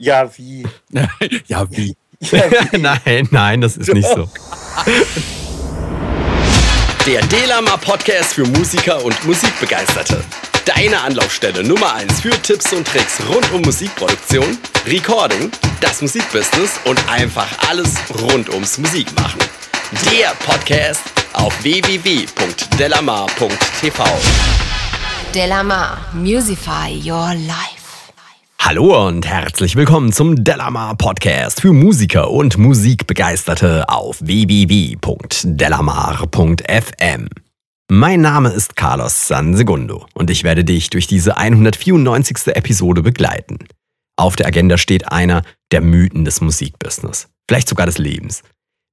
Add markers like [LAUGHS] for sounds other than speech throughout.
[LAUGHS] Ja, wie? ja, wie? Ja, [LAUGHS] wie? nein, nein, das ist nicht so. Der Delama Podcast für Musiker und Musikbegeisterte. Deine Anlaufstelle Nummer 1 für Tipps und Tricks rund um Musikproduktion, Recording, das Musikbusiness und einfach alles rund ums Musikmachen. Der Podcast auf www.delamar.tv. Delamar, Musify Your Life. Hallo und herzlich willkommen zum Delamar Podcast für Musiker und Musikbegeisterte auf www.delamar.fm. Mein Name ist Carlos Sansegundo und ich werde dich durch diese 194. Episode begleiten. Auf der Agenda steht einer der Mythen des Musikbusiness, vielleicht sogar des Lebens.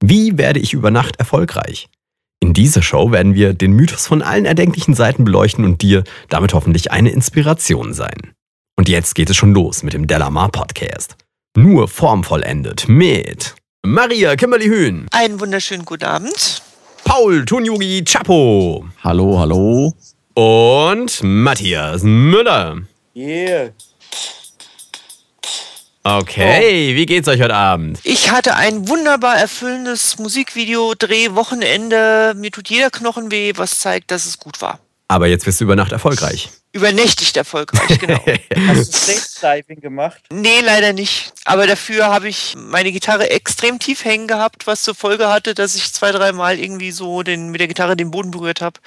Wie werde ich über Nacht erfolgreich? In dieser Show werden wir den Mythos von allen erdenklichen Seiten beleuchten und dir damit hoffentlich eine Inspiration sein. Und jetzt geht es schon los mit dem Delamar Podcast. Nur formvollendet mit Maria Kimberly Hühn. Einen wunderschönen guten Abend. Paul Tunjugi Chapo. Hallo, hallo. Und Matthias Müller. Yeah. Okay, wie geht's euch heute Abend? Ich hatte ein wunderbar erfüllendes Musikvideo-Dreh-Wochenende. Mir tut jeder Knochen weh, was zeigt, dass es gut war. Aber jetzt wirst du über Nacht erfolgreich. Übernächtigt erfolgreich, [LAUGHS] genau. Hast du Stage-Diving gemacht? nee, leider nicht. Aber dafür habe ich meine Gitarre extrem tief hängen gehabt, was zur Folge hatte, dass ich zwei, dreimal irgendwie so den, mit der Gitarre den Boden berührt habe.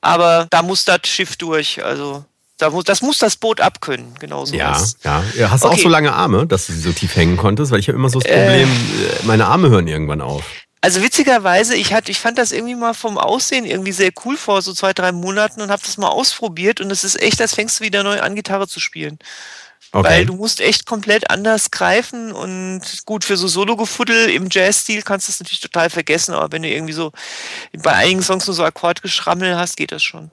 Aber da muss das Schiff durch. Also da muss, das muss das Boot abkönnen, genau so. Ja, ja. ja. Hast du Okay. auch so lange Arme, dass du sie so tief hängen konntest? Weil ich habe immer so das Problem, äh, meine Arme hören irgendwann auf. Also witzigerweise, ich, hatte, ich fand das irgendwie mal vom Aussehen irgendwie sehr cool vor so zwei, drei Monaten und habe das mal ausprobiert und es ist echt, als fängst du wieder neu an, Gitarre zu spielen. Okay. Weil du musst echt komplett anders greifen und gut, für so Solo-Gefuddel im Jazz-Stil kannst du es natürlich total vergessen, aber wenn du irgendwie so bei einigen Songs nur so Akkordgeschrammel hast, geht das schon.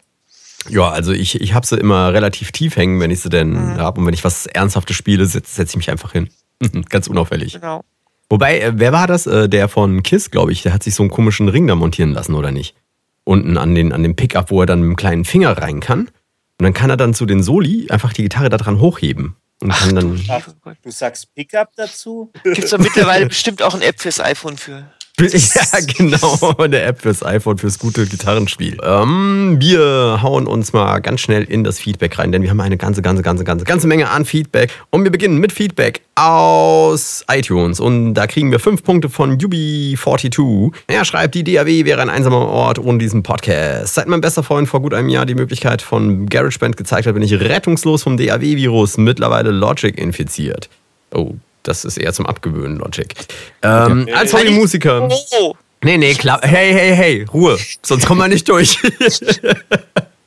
Ja, also ich, ich habe sie immer relativ tief hängen, wenn ich sie denn Mhm. habe. Und wenn ich was Ernsthaftes spiele, setze setz ich mich einfach hin. [LAUGHS] Ganz unauffällig. Genau. Wobei, äh, wer war das? Äh, Der von Kiss, glaube ich. Der hat sich so einen komischen Ring da montieren lassen, oder nicht? Unten an, den, an dem Pickup, wo er dann mit dem kleinen Finger rein kann. Und dann kann er dann zu den Soli einfach die Gitarre da dran hochheben. Und kann dann. Ach, du sagst Pickup dazu? Gibt es da mittlerweile bestimmt auch eine App fürs iPhone für. [LAUGHS] Ja, genau. Eine App fürs iPhone, fürs gute Gitarrenspiel. Ähm, wir hauen uns mal ganz schnell in das Feedback rein, denn wir haben eine ganze, ganze, ganze, ganze, ganze Menge an Feedback. Und wir beginnen mit Feedback aus iTunes. Und da kriegen wir fünf Punkte von Yubi42. Er schreibt, die DAW wäre ein einsamer Ort ohne diesen Podcast. Seit mein bester Freund vor gut einem Jahr die Möglichkeit von GarageBand gezeigt hat, bin ich rettungslos vom DAW-Virus, mittlerweile Logic infiziert. Oh, das ist eher zum Abgewöhnen, Logic. Ähm, als Hobbymusiker. Oh, Nee, nee, klar. Hey, hey, hey, Ruhe. Sonst kommen wir nicht durch.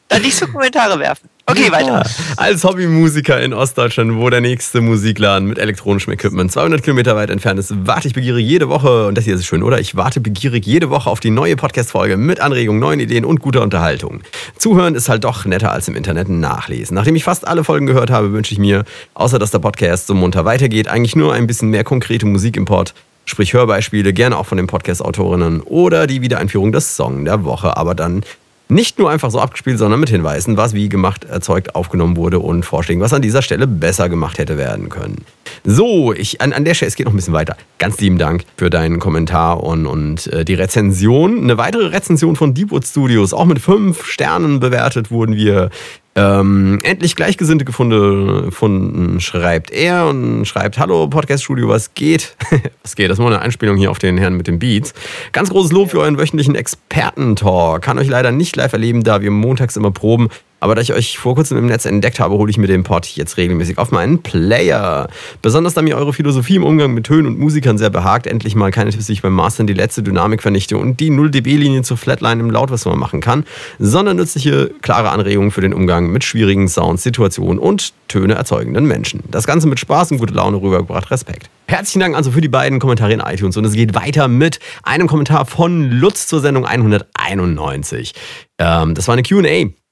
da nicht so Kommentare werfen. Okay, weiter. Als Hobbymusiker in Ostdeutschland, wo der nächste Musikladen mit elektronischem Equipment 200 Kilometer weit entfernt ist, warte ich begierig jede Woche, und das hier ist schön, oder? Ich warte begierig jede Woche auf die neue Podcast-Folge mit Anregungen, neuen Ideen und guter Unterhaltung. Zuhören ist halt doch netter als im Internet nachlesen. Nachdem ich fast alle Folgen gehört habe, wünsche ich mir, außer dass der Podcast so munter weitergeht, eigentlich nur ein bisschen mehr konkrete Musikimport. Sprich Hörbeispiele, gerne auch von den Podcast-Autorinnen oder die Wiedereinführung des Song der Woche, aber dann nicht nur einfach so abgespielt, sondern mit Hinweisen, was wie gemacht, erzeugt, aufgenommen wurde und Vorschlägen, was an dieser Stelle besser gemacht hätte werden können. So, ich, an, an der Stelle, es geht noch ein bisschen weiter. Ganz lieben Dank für deinen Kommentar und, und äh, die Rezension. Eine weitere Rezension von Deepwood Studios, auch mit fünf Sternen bewertet wurden wir. Ähm, endlich Gleichgesinnte gefunden, schreibt er und schreibt, hallo Podcast Studio, was geht? [LAUGHS] was geht? Das war eine Anspielung hier auf den Herrn mit den Beats. Ganz großes Lob für euren wöchentlichen Experten-Talk. Kann euch leider nicht live erleben, da wir montags immer proben. Aber da ich euch vor kurzem im Netz entdeckt habe, hole ich mir den Pod jetzt regelmäßig auf meinen Player. Besonders da mir eure Philosophie im Umgang mit Tönen und Musikern sehr behagt, endlich mal keine Tipps, die ich beim Mastern die letzte Dynamik vernichte und die 0 dB-Linie zur Flatline im Laut, was man machen kann, sondern nützliche, klare Anregungen für den Umgang mit schwierigen Sounds, Situationen und Töne erzeugenden Menschen. Das Ganze mit Spaß und gute Laune rübergebracht. Respekt. Herzlichen Dank also für die beiden Kommentare in iTunes und es geht weiter mit einem Kommentar von Lutz zur Sendung 191. Ähm, das war eine Q&A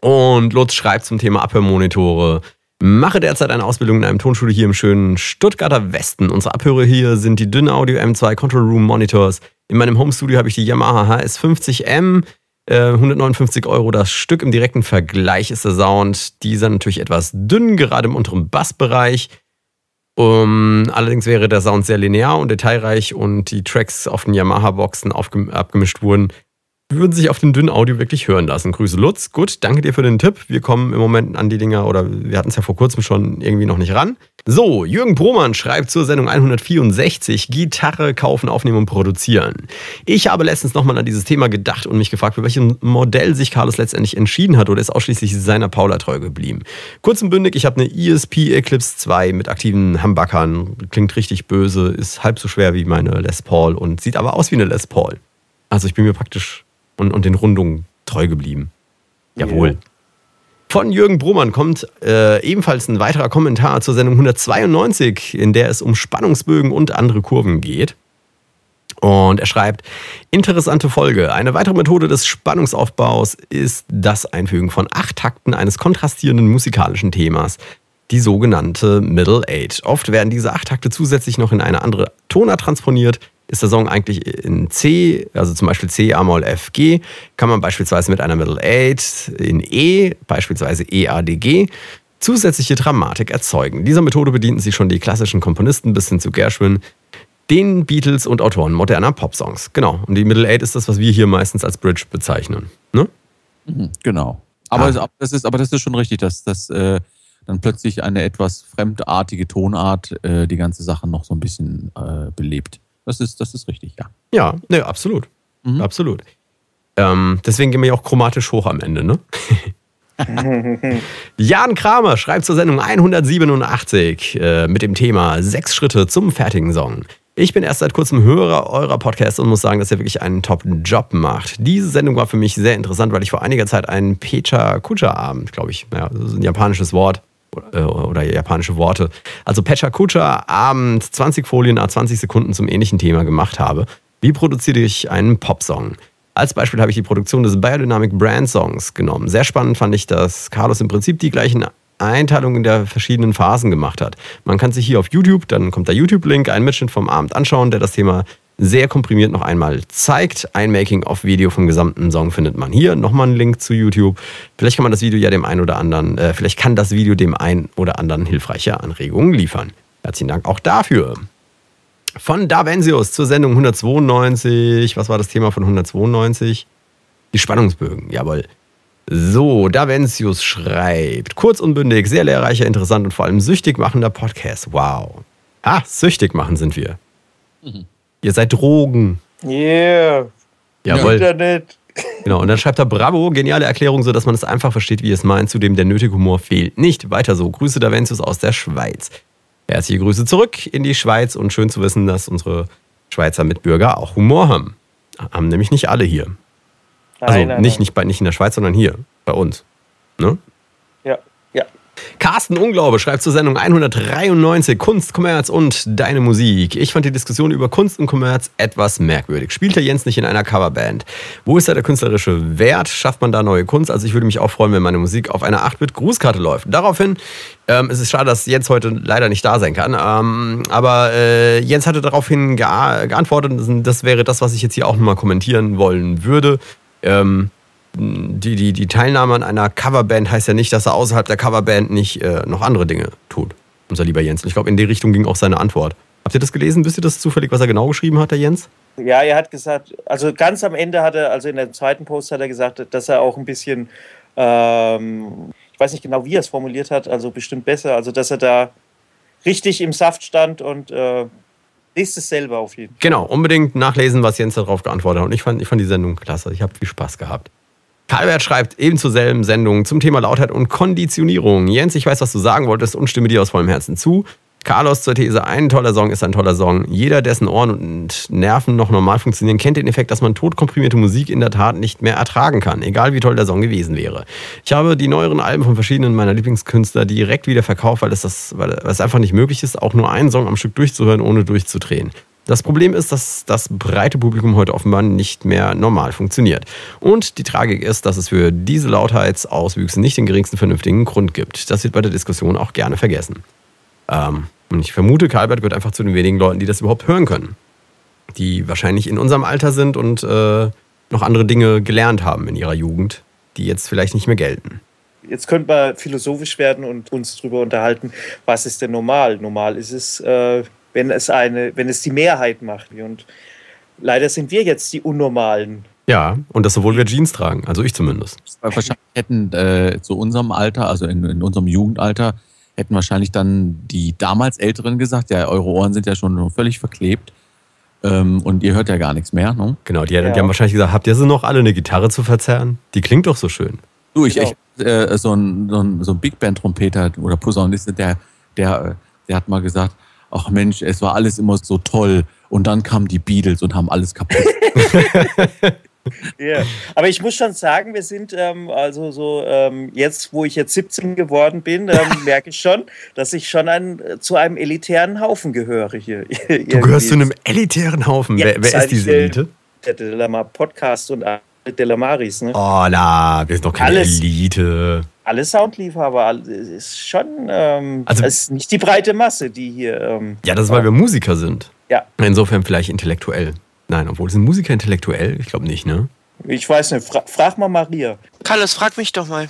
und Lutz schreibt zum Thema Abhörmonitore. Mache derzeit eine Ausbildung in einem Tonstudio hier im schönen Stuttgarter Westen. Unsere Abhörer hier sind die Dünn Audio M2 Control Room Monitors. In meinem Homestudio habe ich die Yamaha HS50M. Äh, 159 Euro das Stück. Im direkten Vergleich ist der Sound dieser natürlich etwas dünn, gerade im unteren Bassbereich. Um, allerdings wäre der Sound sehr linear und detailreich und die Tracks auf den Yamaha-Boxen abgemischt wurden, würden sich auf dem dünnen Audio wirklich hören lassen. Grüße Lutz. Gut, danke dir für den Tipp. Wir kommen im Moment an die Dinger, oder wir hatten es ja vor kurzem schon irgendwie noch nicht ran. So, Jürgen Bromann schreibt zur Sendung 164, Gitarre kaufen, aufnehmen und produzieren. Ich habe letztens nochmal an dieses Thema gedacht und mich gefragt, für welches Modell sich Carlos letztendlich entschieden hat oder ist ausschließlich seiner Paula treu geblieben. Kurz und bündig, ich habe eine ESP Eclipse 2 mit aktiven Humbuckern. Klingt richtig böse, ist halb so schwer wie meine Les Paul und sieht aber aus wie eine Les Paul. Also ich bin mir praktisch und, und den Rundungen treu geblieben. Jawohl. Yeah. Von Jürgen Bromann kommt äh, ebenfalls ein weiterer Kommentar zur Sendung 192, in der es um Spannungsbögen und andere Kurven geht. Und er schreibt, interessante Folge. Eine weitere Methode des Spannungsaufbaus ist das Einfügen von acht Takten eines kontrastierenden musikalischen Themas, die sogenannte Middle Eight. Oft werden diese acht Takte zusätzlich noch in eine andere Tonart transponiert, ist der Song eigentlich in C, also zum Beispiel C, A-Moll, F, G, kann man beispielsweise mit einer Middle Eight in E, beispielsweise E, A, D, G, zusätzliche Dramatik erzeugen. Dieser Methode bedienten sich schon die klassischen Komponisten bis hin zu Gershwin, den Beatles und Autoren moderner Popsongs. Genau. Und die Middle Eight ist das, was wir hier meistens als Bridge bezeichnen. Ne? Mhm, genau. Aber, ah. das ist, aber das ist schon richtig, dass das äh, dann plötzlich eine etwas fremdartige Tonart äh, die ganze Sache noch so ein bisschen äh, belebt. Das ist, das ist richtig, ja. Ja, ne, absolut. Mhm. Absolut. Ähm, deswegen gehen wir ja auch chromatisch hoch am Ende, ne? [LAUGHS] Jan Kramer schreibt zur Sendung 187 äh, mit dem Thema Sechs Schritte zum fertigen Song. Ich bin erst seit kurzem Hörer eurer Podcasts und muss sagen, dass ihr wirklich einen Top-Job macht. Diese Sendung war für mich sehr interessant, weil ich vor einiger Zeit einen Pecha Kucha-Abend, glaube ich, ja, das ist ein japanisches Wort, äh, oder japanische Worte. Also Pecha Kucha Abend 20 Folien a 20 Sekunden zum ähnlichen Thema gemacht habe. Wie produziere ich einen Popsong? Als Beispiel habe ich die Produktion des Biodynamic Brand Songs genommen. Sehr spannend fand ich, dass Carlos im Prinzip die gleichen Einteilungen der verschiedenen Phasen gemacht hat. Man kann sich hier auf YouTube, dann kommt der YouTube-Link, einen Mitschnitt vom Abend anschauen, der das Thema sehr komprimiert noch einmal zeigt. Ein Making-of-Video vom gesamten Song findet man hier. Nochmal ein Link zu YouTube. Vielleicht kann man das Video ja dem einen oder anderen, äh, vielleicht kann das Video dem einen oder anderen hilfreiche Anregungen liefern. Herzlichen Dank auch dafür. Von Davensius zur Sendung 192. Was war das Thema von 192? Die Spannungsbögen, jawohl. So, Davensius schreibt, kurz und bündig, sehr lehrreicher, interessant und vor allem süchtig machender Podcast. Wow. Ah, süchtig machen sind wir. Mhm. Ihr seid Drogen. Yeah. Jawohl. Internet. Genau, und dann schreibt er Bravo, geniale Erklärung, sodass man es einfach versteht, wie es meint, zudem der nötige Humor fehlt. Nicht weiter so. Grüße Davenzius aus der Schweiz. Herzliche Grüße zurück in die Schweiz und schön zu wissen, dass unsere Schweizer Mitbürger auch Humor haben. Haben nämlich nicht alle hier. Nein, also nein, nicht, nein. Nicht, bei, nicht in der Schweiz, sondern hier, bei uns. Ne? Carsten Unglaube schreibt zur Sendung 193 Kunst, Kommerz und deine Musik. Ich fand die Diskussion über Kunst und Kommerz etwas merkwürdig. Spielt der Jens nicht in einer Coverband? Wo ist da der künstlerische Wert? Schafft man da neue Kunst? Also ich würde mich auch freuen, wenn meine Musik auf einer 8-Bit-Grußkarte läuft. Daraufhin ähm, es ist schade, dass Jens heute leider nicht da sein kann. Ähm, aber äh, Jens hatte daraufhin geantwortet, das wäre das, was ich jetzt hier auch nochmal kommentieren wollen würde. Ähm, die, die, die Teilnahme an einer Coverband heißt ja nicht, dass er außerhalb der Coverband nicht äh, noch andere Dinge tut. Unser lieber Jens. Und ich glaube, in die Richtung ging auch seine Antwort. Habt ihr das gelesen? Wisst ihr das zufällig, was er genau geschrieben hat, der Jens? Ja, er hat gesagt, also ganz am Ende hat er, also in der zweiten Post hat er gesagt, dass er auch ein bisschen, ähm, ich weiß nicht genau, wie er es formuliert hat, also bestimmt besser, also dass er da richtig im Saft stand und äh, lest es selber auf jeden Fall. Genau, unbedingt nachlesen, was Jens darauf geantwortet hat. Und ich fand, ich fand die Sendung klasse. Ich habe viel Spaß gehabt. Kalbert schreibt eben zur selben Sendung zum Thema Lautheit und Konditionierung. Jens, ich weiß, was du sagen wolltest und stimme dir aus vollem Herzen zu. Carlos zur These, ein toller Song ist ein toller Song. Jeder, dessen Ohren und Nerven noch normal funktionieren, kennt den Effekt, dass man totkomprimierte Musik in der Tat nicht mehr ertragen kann, egal wie toll der Song gewesen wäre. Ich habe die neueren Alben von verschiedenen meiner Lieblingskünstler direkt wieder verkauft, weil es, das, weil es einfach nicht möglich ist, auch nur einen Song am Stück durchzuhören, ohne durchzudrehen. Das Problem ist, dass das breite Publikum heute offenbar nicht mehr normal funktioniert. Und die Tragik ist, dass es für diese Lautheitsauswüchse nicht den geringsten vernünftigen Grund gibt. Das wird bei der Diskussion auch gerne vergessen. Ähm, und ich vermute, Kalbert gehört einfach zu den wenigen Leuten, die das überhaupt hören können. Die wahrscheinlich in unserem Alter sind und äh, noch andere Dinge gelernt haben in ihrer Jugend, die jetzt vielleicht nicht mehr gelten. jetzt könnte man philosophisch werden und uns darüber unterhalten, was ist denn normal? Normal ist es, äh, wenn es eine, wenn es die Mehrheit macht. Und leider sind wir jetzt die Unnormalen. Ja, und das obwohl wir Jeans tragen, also ich zumindest. Wahrscheinlich hätten äh, zu unserem Alter, also in, in unserem Jugendalter, hätten wahrscheinlich dann die damals Älteren gesagt, ja, eure Ohren sind ja schon völlig verklebt ähm, und ihr hört ja gar nichts mehr. Ne? Genau, die, ja. die, haben wahrscheinlich gesagt, habt ihr sie noch alle eine Gitarre zu verzerren? Die klingt doch so schön. Du, ich, genau. ich äh, so ein, so ein, so ein Big Band Trompeter oder Posaunist, der, der, der hat mal gesagt, ach Mensch, es war alles immer so toll und dann kamen die Beatles und haben alles kaputt. [LAUGHS] Ja, aber ich muss schon sagen, wir sind ähm, also so ähm, jetzt, wo ich jetzt 17 geworden bin, ähm, [LAUGHS] merke ich schon, dass ich schon ein, zu einem elitären Haufen gehöre hier. [LAUGHS] Du gehörst zu einem elitären Haufen. Ja, wer, wer ist diese Elite? Der Delamar Podcast und alle Delamaris. Ne? Oh, na, wir sind doch keine alles, Elite. Alle Soundliebhaber, ist schon, ähm, also, es ist nicht die breite Masse, die hier. Ähm, ja, das ist, weil wir Musiker sind. Ja. Insofern vielleicht intellektuell. Nein, obwohl sind Musiker intellektuell? Ich glaube nicht, ne? Ich weiß nicht. Fra frag mal Maria. Carlos, frag mich doch mal.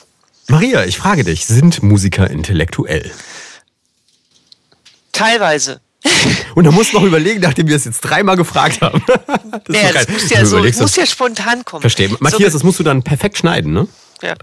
Maria, ich frage dich, sind Musiker intellektuell? Teilweise. [LAUGHS] Und da musst du noch überlegen, nachdem wir es jetzt dreimal gefragt haben. [LAUGHS] das, ja, das muss ja, so, muss ja spontan kommen. Verstehe. Matthias, so, das musst du dann perfekt schneiden, ne? Ja.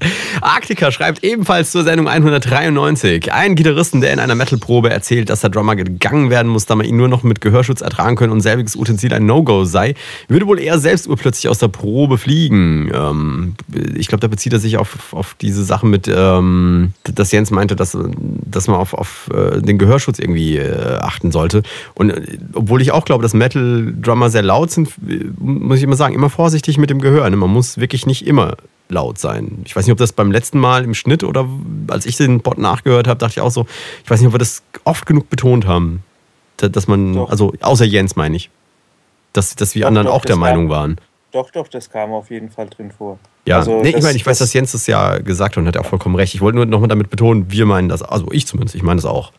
Arktika schreibt ebenfalls zur Sendung 193. Ein Gitarristen, der in einer Metalprobe erzählt, dass der Drummer gegangen werden muss, da man ihn nur noch mit Gehörschutz ertragen können und selbiges Utensil ein No-Go sei, würde wohl eher selbst urplötzlich aus der Probe fliegen. Ähm, ich glaube, da bezieht er sich auf, auf diese Sache mit, ähm, dass Jens meinte, dass, dass man auf, auf äh, den Gehörschutz irgendwie äh, achten sollte. Und äh, obwohl ich auch glaube, dass Metal-Drummer sehr laut sind, äh, muss ich immer sagen, immer vorsichtig mit dem Gehör. Ne? Man muss wirklich nicht immer laut sein. Ich weiß nicht, ob das beim letzten Mal im Schnitt oder als ich den Bot nachgehört habe, dachte ich auch so, ich weiß nicht, ob wir das oft genug betont haben. Dass man, doch. also außer Jens meine ich, dass, dass wir doch, anderen doch, auch der Meinung kam, waren. Doch, doch, das kam auf jeden Fall drin vor. Ja, also, nee, ich meine, ich weiß, dass Jens das ja gesagt hat und hat ja auch vollkommen recht. Ich wollte nur nochmal damit betonen, wir meinen das, also ich zumindest, ich meine das auch.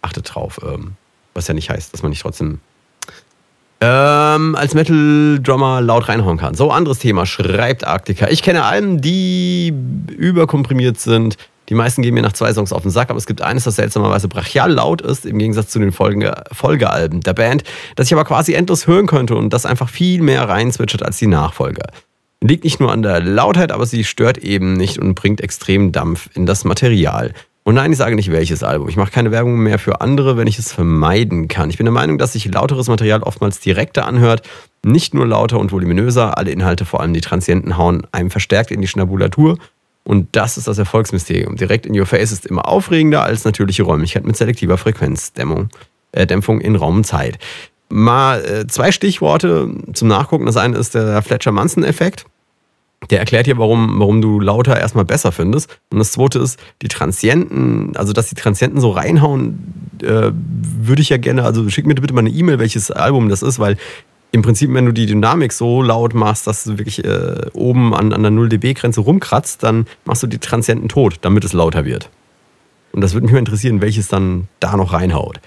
Achtet drauf, ähm, was ja nicht heißt, dass man nicht trotzdem ähm, als Metal-Drummer laut reinhauen kann. So, anderes Thema, schreibt Arktika. Ich kenne Alben, die überkomprimiert sind. Die meisten gehen mir nach zwei Songs auf den Sack, aber es gibt eines, das seltsamerweise brachial laut ist, im Gegensatz zu den Folge Folgealben der Band, das ich aber quasi endlos hören könnte und das einfach viel mehr reinzwitschert als die Nachfolger. Liegt nicht nur an der Lautheit, aber sie stört eben nicht und bringt extrem Dampf in das Material. Und nein, ich sage nicht welches Album. Ich mache keine Werbung mehr für andere, wenn ich es vermeiden kann. Ich bin der Meinung, dass sich lauteres Material oftmals direkter anhört, nicht nur lauter und voluminöser. Alle Inhalte, vor allem die Transienten, hauen einem verstärkt in die Schnabulatur. Und das ist das Erfolgsmysterium. Direkt in Your Face ist immer aufregender als natürliche Räumlichkeit mit selektiver Frequenzdämpfung äh, Dämpfung in Raum und Zeit. Mal äh, zwei Stichworte zum Nachgucken. Das eine ist der Fletcher-Manson-Effekt. Der erklärt dir, warum, warum du lauter erstmal besser findest. Und das zweite ist, die Transienten, also dass die Transienten so reinhauen, äh, würde ich ja gerne, also schick mir bitte mal eine E-Mail, welches Album das ist, weil im Prinzip, wenn du die Dynamik so laut machst, dass du wirklich äh, oben an, an der 0 dB-Grenze rumkratzt, dann machst du die Transienten tot, damit es lauter wird. Und das würde mich mal interessieren, welches dann da noch reinhaut.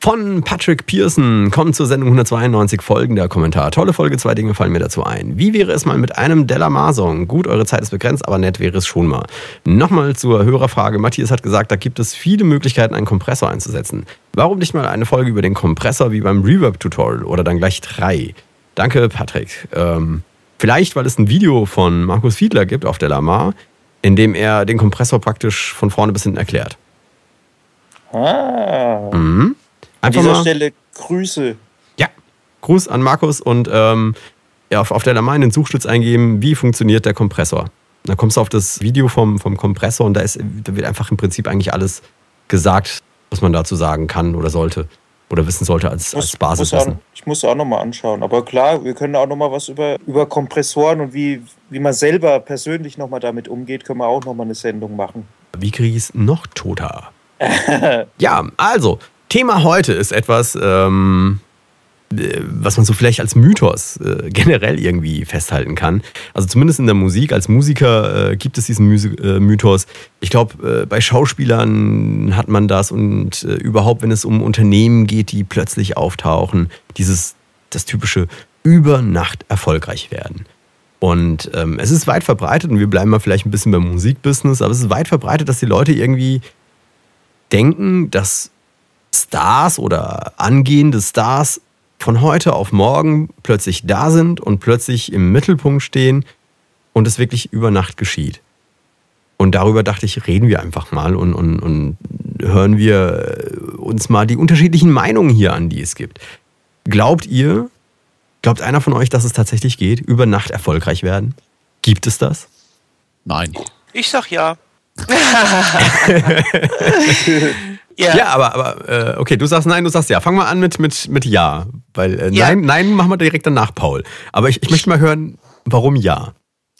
Von Patrick Pearson kommt zur Sendung 192 folgender Kommentar. Tolle Folge, zwei Dinge fallen mir dazu ein. Wie wäre es mal mit einem Delamar-Song? Gut, eure Zeit ist begrenzt, aber nett wäre es schon mal. Nochmal zur Hörerfrage. Matthias hat gesagt, da gibt es viele Möglichkeiten, einen Kompressor einzusetzen. Warum nicht mal eine Folge über den Kompressor wie beim Reverb-Tutorial oder dann gleich drei? Danke, Patrick. Ähm, vielleicht, weil es ein Video von Markus Fiedler gibt auf Delamar, in dem er den Kompressor praktisch von vorne bis hinten erklärt. Ah. Mhm. Einfach An dieser Stelle Grüße. Ja, Gruß an Markus und ähm, ja, auf, auf der Lamar in den Suchschlitz eingeben, wie funktioniert der Kompressor. Da kommst du auf das Video vom, vom Kompressor und da, ist, da wird einfach im Prinzip eigentlich alles gesagt, was man dazu sagen kann oder sollte oder wissen sollte als, muss, als Basis. Muss auch, ich muss auch nochmal anschauen. Aber klar, wir können auch nochmal was über, über Kompressoren und wie, wie man selber persönlich nochmal damit umgeht, können wir auch nochmal eine Sendung machen. Wie kriege ich es noch toter? [LAUGHS] ja, also, Thema heute ist etwas, ähm, äh, was man so vielleicht als Mythos äh, generell irgendwie festhalten kann. Also zumindest in der Musik. Als Musiker äh, gibt es diesen Musi äh, Mythos. Ich glaube, äh, bei Schauspielern hat man das und äh, überhaupt, wenn es um Unternehmen geht, die plötzlich auftauchen, dieses, das typische über Nacht erfolgreich werden. Und ähm, es ist weit verbreitet, und wir bleiben mal vielleicht ein bisschen beim Musikbusiness, aber es ist weit verbreitet, dass die Leute irgendwie denken, dass Stars oder angehende Stars von heute auf morgen plötzlich da sind und plötzlich im Mittelpunkt stehen und es wirklich über Nacht geschieht. Und darüber dachte ich, reden wir einfach mal und, und, und hören wir uns mal die unterschiedlichen Meinungen hier an, die es gibt. Glaubt ihr, glaubt einer von euch, dass es tatsächlich geht, über Nacht erfolgreich werden? Gibt es das? Nein. Ich sag ja. [LAUGHS] [LAUGHS] ja. ja, aber, aber äh, okay, du sagst nein, du sagst ja. Fangen wir an mit, mit, mit ja. Weil äh, Ja. nein, nein machen wir direkt danach, Paul. Aber ich, ich möchte mal hören, warum ja.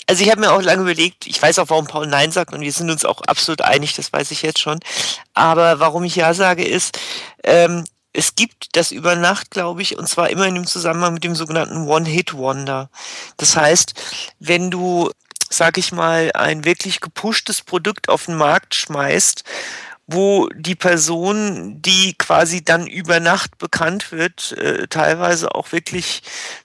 Also ich habe mir auch lange überlegt, ich weiß auch, warum Paul Nein sagt und wir sind uns auch absolut einig, das weiß ich jetzt schon. Aber warum ich Ja sage, ist, ähm, es gibt das über Nacht, glaube ich, und zwar immer in dem Zusammenhang mit dem sogenannten One-Hit-Wonder. Das heißt, wenn du, sag ich mal, ein wirklich gepushtes Produkt auf den Markt schmeißt, wo die Person, die quasi dann über Nacht bekannt wird, äh, teilweise auch wirklich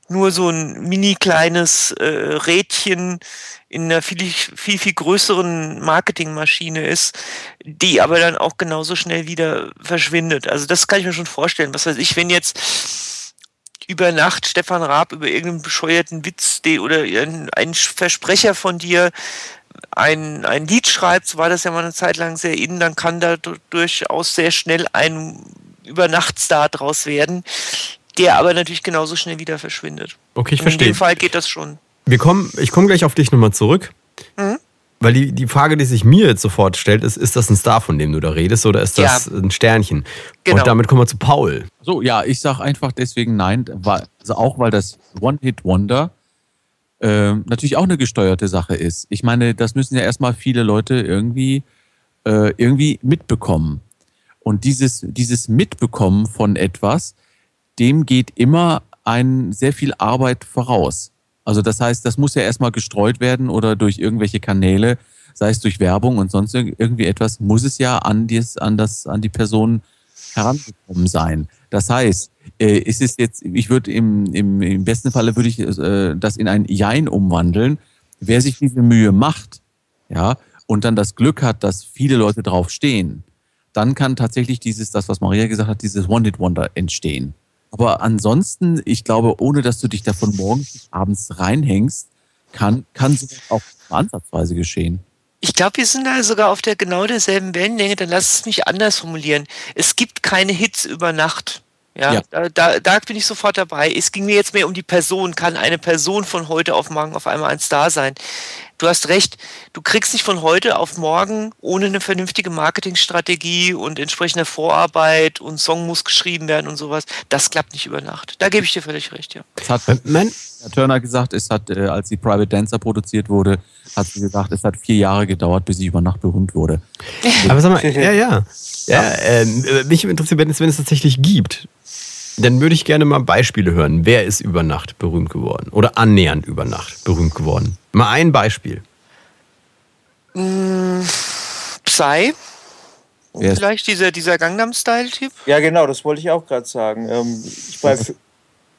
nur so ein mini kleines äh, Rädchen in einer viel, viel, viel größeren Marketingmaschine ist, die aber dann auch genauso schnell wieder verschwindet. Also das kann ich mir schon vorstellen. Was weiß ich, wenn jetzt über Nacht Stefan Raab über irgendeinen bescheuerten Witz oder ein, ein Versprecher von dir ein, ein Lied schreibt, so war das ja mal eine Zeit lang sehr in, dann kann da du- durchaus sehr schnell ein Übernachtstar draus werden, der aber natürlich genauso schnell wieder verschwindet. Okay, ich Und In verstehe. dem Fall geht das schon. Wir kommen, ich komme gleich auf dich nochmal zurück. Mhm. Weil die, die Frage, die sich mir jetzt sofort stellt, ist, ist das ein Star, von dem du da redest, oder ist das Ja. ein Sternchen? Genau. Und damit kommen wir zu Paul. So, ja, ich sage einfach deswegen nein, weil, also auch weil das One-Hit-Wonder ähm, natürlich auch eine gesteuerte Sache ist. Ich meine, das müssen ja erstmal viele Leute irgendwie, äh, irgendwie mitbekommen. Und dieses, dieses Mitbekommen von etwas, dem geht immer ein sehr viel Arbeit voraus. Also das heißt, das muss ja erstmal gestreut werden oder durch irgendwelche Kanäle, sei es durch Werbung und sonst irg- irgendwie etwas, muss es ja an, dies, an, das, an die Person herangekommen sein. Das heißt, äh, ist es jetzt, ich würde im, im, im besten Falle würde ich äh, das in ein Jein umwandeln. Wer sich diese Mühe macht, ja, und dann das Glück hat, dass viele Leute drauf stehen, dann kann tatsächlich dieses, das, was Maria gesagt hat, dieses One-Hit-Wonder entstehen. Aber ansonsten, ich glaube, ohne dass du dich davon morgens bis abends reinhängst, kann, kann sowas auch ansatzweise geschehen. Ich glaube, wir sind da sogar auf der genau derselben Wellenlänge. Dann lass es mich anders formulieren. Es gibt keine Hits über Nacht. Ja, Ja. Da, da, da bin ich sofort dabei. Es ging mir jetzt mehr um die Person. Kann eine Person von heute auf morgen auf einmal ein Star sein? Du hast recht. Du kriegst nicht von heute auf morgen ohne eine vernünftige Marketingstrategie und entsprechende Vorarbeit und Song muss geschrieben werden und sowas. Das klappt nicht über Nacht. Da gebe ich dir völlig recht, ja. Es hat Mein, Herr Turner gesagt, es hat, äh, als die Private Dancer produziert wurde, hat sie gesagt, es hat vier Jahre gedauert, bis sie über Nacht berühmt wurde. aber sag mal, [LAUGHS] ja, ja. ja ähm, äh, mich interessiert, wenn es, wenn es tatsächlich gibt, dann würde ich gerne mal Beispiele hören. Wer ist über Nacht berühmt geworden? Oder annähernd über Nacht berühmt geworden? Mal ein Beispiel. Psy. Wer ist- Vielleicht dieser, dieser Gangnam-Style-Typ. Ja, genau, das wollte ich auch gerade sagen. Ähm, ich war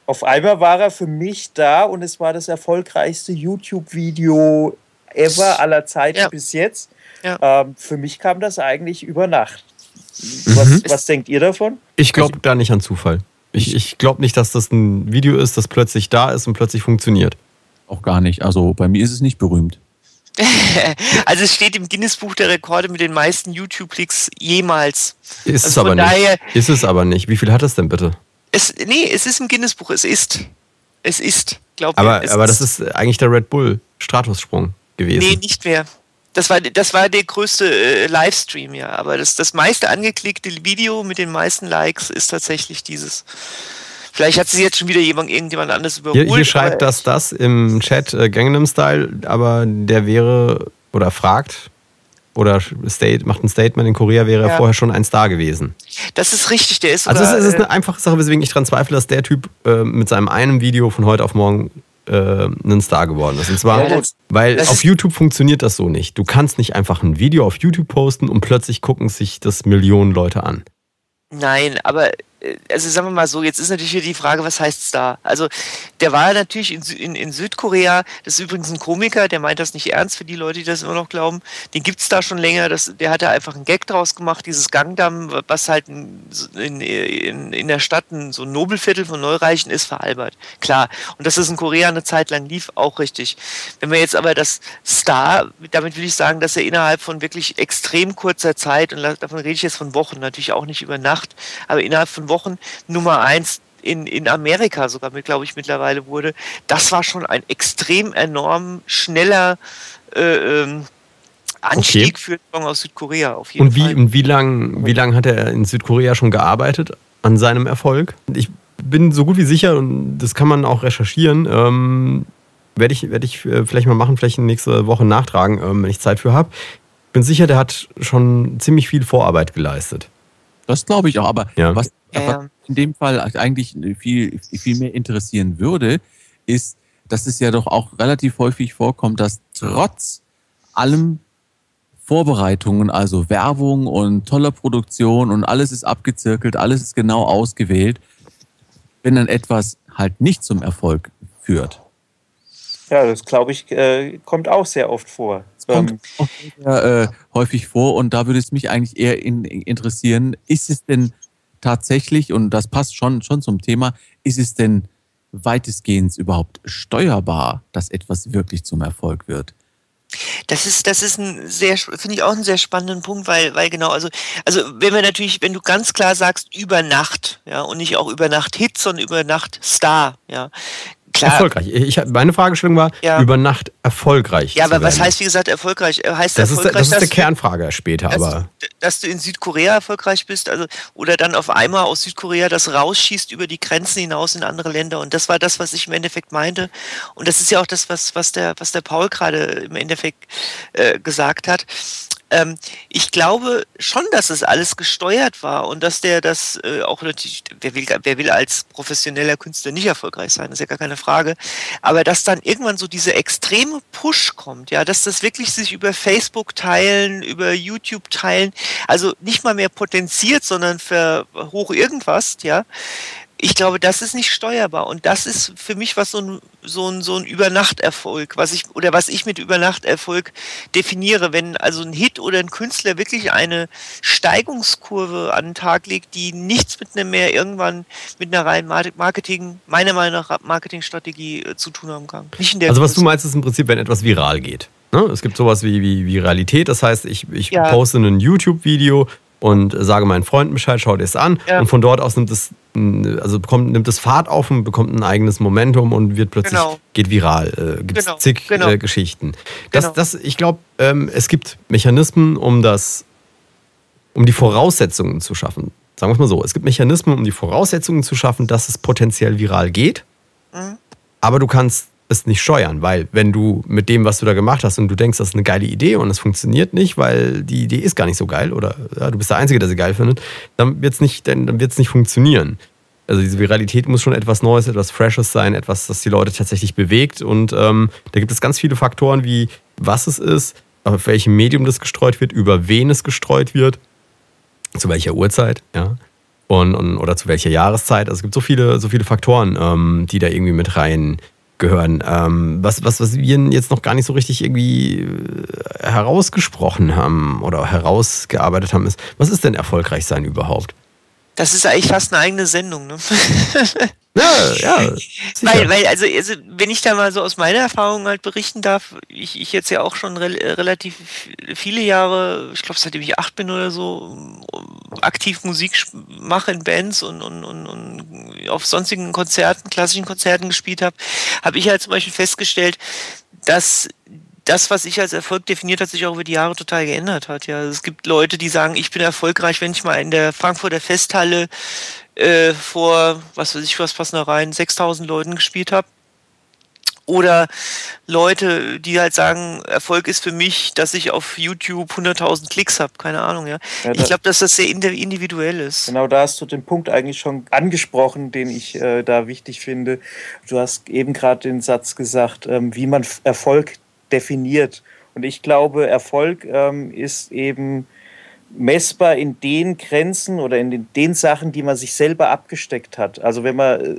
auf einmal war er für mich da und es war das erfolgreichste YouTube-Video ever aller Zeiten Ja. bis jetzt. Ja. Ähm, für mich kam das eigentlich über Nacht. Was, was denkt ihr davon? Ich glaube da nicht an Zufall. Ich, ich glaube nicht, dass das ein Video ist, das plötzlich da ist und plötzlich funktioniert. Auch gar nicht. Also bei mir ist es nicht berühmt. [LAUGHS] Also es steht im Guinness-Buch der Rekorde mit den meisten YouTube-Klicks jemals. Ist Also es aber nicht. Ist es aber nicht. Wie viel hat es denn bitte? Es, nee, es ist im Guinness-Buch, es ist. Es ist, glaub Aber, mir. Es aber das ist eigentlich der Red Bull Stratussprung gewesen. Nee, nicht mehr. Das war, das war der größte äh, Livestream, ja. Aber das, das meiste angeklickte Video mit den meisten Likes ist tatsächlich dieses. Vielleicht hat sich jetzt schon wieder jemand, irgendjemand anderes überholt. Hier, hier schreibt das das im Chat äh, Gangnam Style, aber der wäre oder fragt oder state, macht ein Statement, in Korea wäre er Ja. vorher schon ein Star gewesen. Das ist richtig, der ist Also es ist, es ist äh, eine einfache Sache, weswegen ich daran zweifle, dass der Typ äh, mit seinem einen Video von heute auf morgen äh, ein Star geworden ist. Und zwar, Ja, das- weil das auf YouTube funktioniert das so nicht. Du kannst nicht einfach ein Video auf YouTube posten und plötzlich gucken sich das Millionen Leute an. Nein, aber also sagen wir mal so, jetzt ist natürlich hier die Frage, was heißt Star? Also der war natürlich in, in, in Südkorea, das ist übrigens ein Komiker, der meint das nicht ernst für die Leute, die das immer noch glauben. Den gibt es da schon länger, das, der hat da einfach einen Gag draus gemacht, dieses Gangnam, was halt in, in, in der Stadt ein, so ein Nobelviertel von Neureichen ist, veralbert. Klar. Und dass es in Korea eine Zeit lang lief, auch richtig. Wenn wir jetzt aber das Star, damit will ich sagen, dass er innerhalb von wirklich extrem kurzer Zeit, und davon rede ich jetzt von Wochen, natürlich auch nicht über Nacht, aber innerhalb von Wochen Nummer eins in, in Amerika sogar, glaube ich, mittlerweile wurde. Das war schon ein extrem enorm schneller äh, ähm, Anstieg okay. für Song aus Südkorea auf jeden und wie, Fall. Und wie lange wie lang hat er in Südkorea schon gearbeitet an seinem Erfolg? Ich bin so gut wie sicher, und das kann man auch recherchieren, ähm, werde ich, werd ich äh, vielleicht mal machen, vielleicht nächste Woche nachtragen, ähm, wenn ich Zeit für habe. Bin sicher, der hat schon ziemlich viel Vorarbeit geleistet. Das glaube ich auch, aber ja. was ja. in dem Fall eigentlich viel, viel mehr interessieren würde, ist, dass es ja doch auch relativ häufig vorkommt, dass trotz allem Vorbereitungen, also Werbung und toller Produktion und alles ist abgezirkelt, alles ist genau ausgewählt, wenn dann etwas halt nicht zum Erfolg führt. Ja, das glaube ich, äh, kommt auch sehr oft vor. Das kommt ähm, auch sehr äh, häufig vor und da würde es mich eigentlich eher in, interessieren, ist es denn tatsächlich, und das passt schon, schon zum Thema, ist es denn weitestgehend überhaupt steuerbar, dass etwas wirklich zum Erfolg wird? Das ist, das ist ein sehr, finde ich auch einen sehr spannenden Punkt, weil, weil genau, also, also wenn wir natürlich, wenn du ganz klar sagst, über Nacht, ja, und nicht auch über Nacht Hit, sondern über Nacht Star, ja, Klar. Erfolgreich. Ich, meine Fragestellung war, ja. über Nacht erfolgreich. Ja, aber was heißt, wie gesagt, erfolgreich? Äh, heißt das, erfolgreich, ist, das ist die Kernfrage später. Dass, aber dass du in Südkorea erfolgreich bist, also oder dann auf einmal aus Südkorea das rausschießt über die Grenzen hinaus in andere Länder. Und das war das, was ich im Endeffekt meinte. Und das ist ja auch das, was, was, der, was der Paul gerade im Endeffekt äh, gesagt hat ähm, ich glaube schon, dass es alles gesteuert war und dass der das äh, auch natürlich, wer will, wer will als professioneller Künstler nicht erfolgreich sein, das ist ja gar keine Frage, aber dass dann irgendwann so diese extreme Push kommt, ja, dass das wirklich sich über Facebook teilen, über YouTube teilen, also nicht mal mehr potenziert, sondern für hoch irgendwas, ja, ich glaube, das ist nicht steuerbar. Und das ist für mich was so ein, so ein, so ein Übernachterfolg, was ich, oder was ich mit Übernachterfolg definiere. Wenn also ein Hit oder ein Künstler wirklich eine Steigungskurve an den Tag legt, die nichts mit einem mehr irgendwann mit einer reinen Marketing, meiner Meinung nach Marketingstrategie äh, zu tun haben kann. Also was du meinst, ist im Prinzip, wenn etwas viral geht. Ne? Es gibt sowas wie, wie Viralität, das heißt, ich, ich ja. poste ein YouTube-Video und sage meinen Freunden Bescheid, schaut es an ja. und von dort aus nimmt es also bekommt, nimmt es Fahrt auf und bekommt ein eigenes Momentum und wird plötzlich genau. geht viral. Äh, gibt es genau. zig genau. Äh, Geschichten. Das, genau. das, ich glaube, ähm, es gibt Mechanismen, um das, um die Voraussetzungen zu schaffen. Sagen wir es mal so: Es gibt Mechanismen, um die Voraussetzungen zu schaffen, dass es potenziell viral geht. Mhm. Aber du kannst es nicht steuern, weil wenn du mit dem, was du da gemacht hast und du denkst, das ist eine geile Idee und es funktioniert nicht, weil die Idee ist gar nicht so geil oder ja, du bist der Einzige, der sie geil findet, dann wird es nicht, dann wird's nicht funktionieren. Also diese Viralität muss schon etwas Neues, etwas Freshes sein, etwas, das die Leute tatsächlich bewegt. Und ähm, da gibt es ganz viele Faktoren, wie was es ist, auf welchem Medium das gestreut wird, über wen es gestreut wird, zu welcher Uhrzeit, ja. Und, und, oder zu welcher Jahreszeit. Also es gibt so viele, so viele Faktoren, ähm, die da irgendwie mit rein gehören. Ähm, was, was, was wir jetzt noch gar nicht so richtig irgendwie äh, herausgesprochen haben oder herausgearbeitet haben, ist, was ist denn erfolgreich sein überhaupt? Das ist eigentlich fast eine eigene Sendung, ne? [LAUGHS] Ja, ja. Weil, weil also, also, wenn ich da mal so aus meiner Erfahrung halt berichten darf, ich, ich jetzt ja auch schon re relativ viele Jahre, ich glaube seitdem ich acht bin oder so, aktiv Musik mache in Bands und, und, und, und auf sonstigen Konzerten, klassischen Konzerten gespielt habe, habe ich halt zum Beispiel festgestellt, dass das, was ich als Erfolg definiert hat, sich auch über die Jahre total geändert hat. Ja, es gibt Leute, die sagen, ich bin erfolgreich, wenn ich mal in der Frankfurter Festhalle äh, vor, was weiß ich, was passen da rein, 6000 Leuten gespielt habe. Oder Leute, die halt sagen, Erfolg ist für mich, dass ich auf YouTube 100.000 Klicks habe. Keine Ahnung, ja. ja ich glaube, dass das sehr individuell ist. Genau, da hast du den Punkt eigentlich schon angesprochen, den ich äh, da wichtig finde. Du hast eben gerade den Satz gesagt, ähm, wie man Erfolg definiert. Und ich glaube, Erfolg ähm, ist eben messbar in den Grenzen oder in den, den Sachen, die man sich selber abgesteckt hat. Also wenn man äh,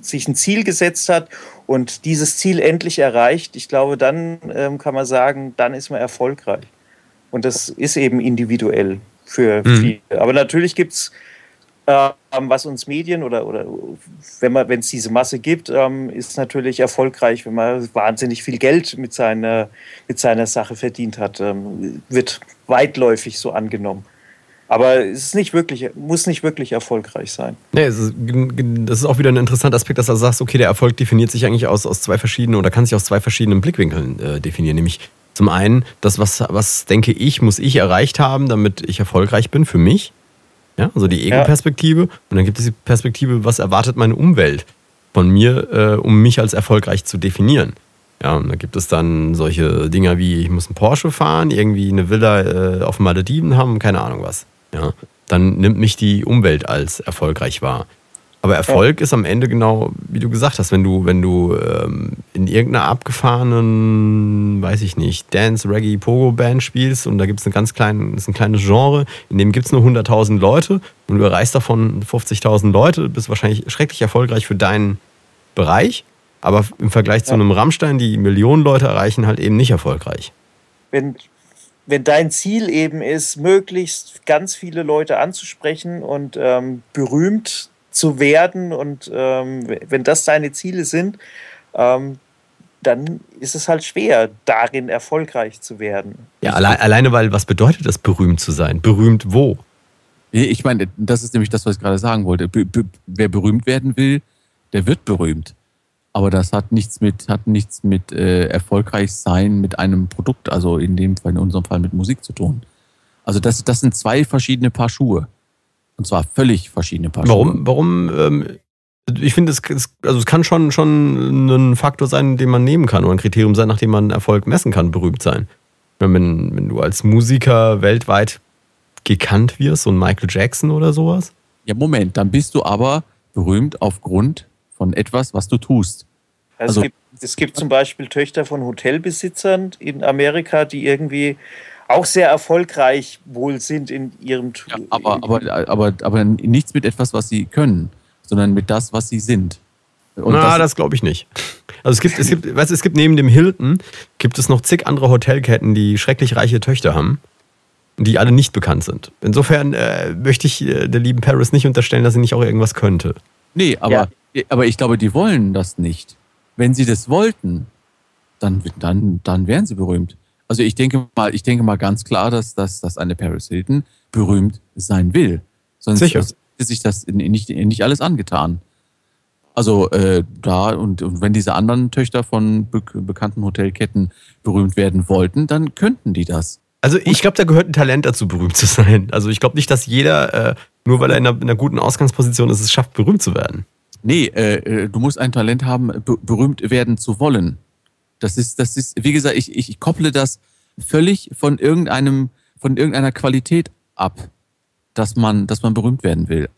sich ein Ziel gesetzt hat und dieses Ziel endlich erreicht, ich glaube, dann ähm, kann man sagen, dann ist man erfolgreich. Und das ist eben individuell für mhm. viele. Aber natürlich gibt es, was uns Medien oder, oder wenn es diese Masse gibt, ähm, ist natürlich erfolgreich, wenn man wahnsinnig viel Geld mit seiner, mit seiner Sache verdient hat. Ähm, wird weitläufig so angenommen. Aber es ist nicht wirklich, muss nicht wirklich erfolgreich sein. Nee, ist, das ist auch wieder ein interessanter Aspekt, dass du sagst, okay, der Erfolg definiert sich eigentlich aus, aus zwei verschiedenen oder kann sich aus zwei verschiedenen Blickwinkeln äh, definieren. Nämlich zum einen, das, was, was denke ich, muss ich erreicht haben, damit ich erfolgreich bin für mich. Ja, also die Ego-Perspektive. Ja. Und dann gibt es die Perspektive, was erwartet meine Umwelt von mir, äh, um mich als erfolgreich zu definieren. Ja, und da gibt es dann solche Dinger wie, ich muss einen Porsche fahren, irgendwie eine Villa äh, auf Malediven haben, keine Ahnung was. Ja, dann nimmt mich die Umwelt als erfolgreich wahr. Aber Erfolg ja. ist am Ende genau, wie du gesagt hast, wenn du, wenn du ähm, in irgendeiner abgefahrenen, weiß ich nicht, Dance, Reggae, Pogo-Band spielst und da gibt es ein ganz klein, ist ein kleines Genre, in dem gibt es nur 100.000 Leute und du erreichst davon 50.000 Leute, bist wahrscheinlich schrecklich erfolgreich für deinen Bereich, aber im Vergleich zu einem Rammstein, die Millionen Leute erreichen, halt eben nicht erfolgreich. Wenn, wenn dein Ziel eben ist, möglichst ganz viele Leute anzusprechen und ähm, berühmt zu werden und ähm, wenn das deine Ziele sind, ähm, dann ist es halt schwer, darin erfolgreich zu werden. Ja, alle, alleine weil, was bedeutet das, berühmt zu sein? Berühmt wo? Ich meine, das ist nämlich das, was ich gerade sagen wollte. wer berühmt werden will, der wird berühmt. Aber das hat nichts mit, hat nichts mit äh, erfolgreich sein mit einem Produkt, also in dem Fall, in unserem Fall mit Musik zu tun. Also das, das sind zwei verschiedene Paar Schuhe. Und zwar völlig verschiedene Paar Warum? Schuhe. Warum? Ähm, ich finde, es, also es kann schon, schon ein Faktor sein, den man nehmen kann oder ein Kriterium sein, nach dem man Erfolg messen kann, berühmt sein. Wenn, wenn du als Musiker weltweit gekannt wirst, so ein Michael Jackson oder sowas. Ja, Moment, dann bist du aber berühmt aufgrund von etwas, was du tust. Also, also es, gibt, es gibt zum Beispiel Töchter von Hotelbesitzern in Amerika, die irgendwie auch sehr erfolgreich wohl sind in ihrem ja, aber, aber, aber, aber nichts mit etwas, was sie können, sondern mit das, was sie sind. Und Na, das, das glaube ich nicht. Also es gibt, es gibt, weißt, es gibt neben dem Hilton gibt es noch zig andere Hotelketten, die schrecklich reiche Töchter haben, die alle nicht bekannt sind. Insofern äh, möchte ich äh, der lieben Paris nicht unterstellen, dass sie nicht auch irgendwas könnte. Nee, aber, ja. aber ich glaube, die wollen das nicht. Wenn sie das wollten, dann, dann, dann wären sie berühmt. Also ich denke mal, ich denke mal ganz klar, dass, dass, dass eine Paris Hilton berühmt sein will. Sonst Sicher. hätte sich das nicht, nicht alles angetan. Also äh, da und, und wenn diese anderen Töchter von be bekannten Hotelketten berühmt werden wollten, dann könnten die das. Also ich glaube, da gehört ein Talent dazu, berühmt zu sein. Also ich glaube nicht, dass jeder, äh, nur weil er in einer, in einer, guten Ausgangsposition ist, es schafft, berühmt zu werden. Nee, äh, äh du musst ein Talent haben, berühmt werden zu wollen. Das ist, das ist, wie gesagt, ich, ich kopple das völlig von irgendeinem, von irgendeiner Qualität ab, dass man, dass man berühmt werden will.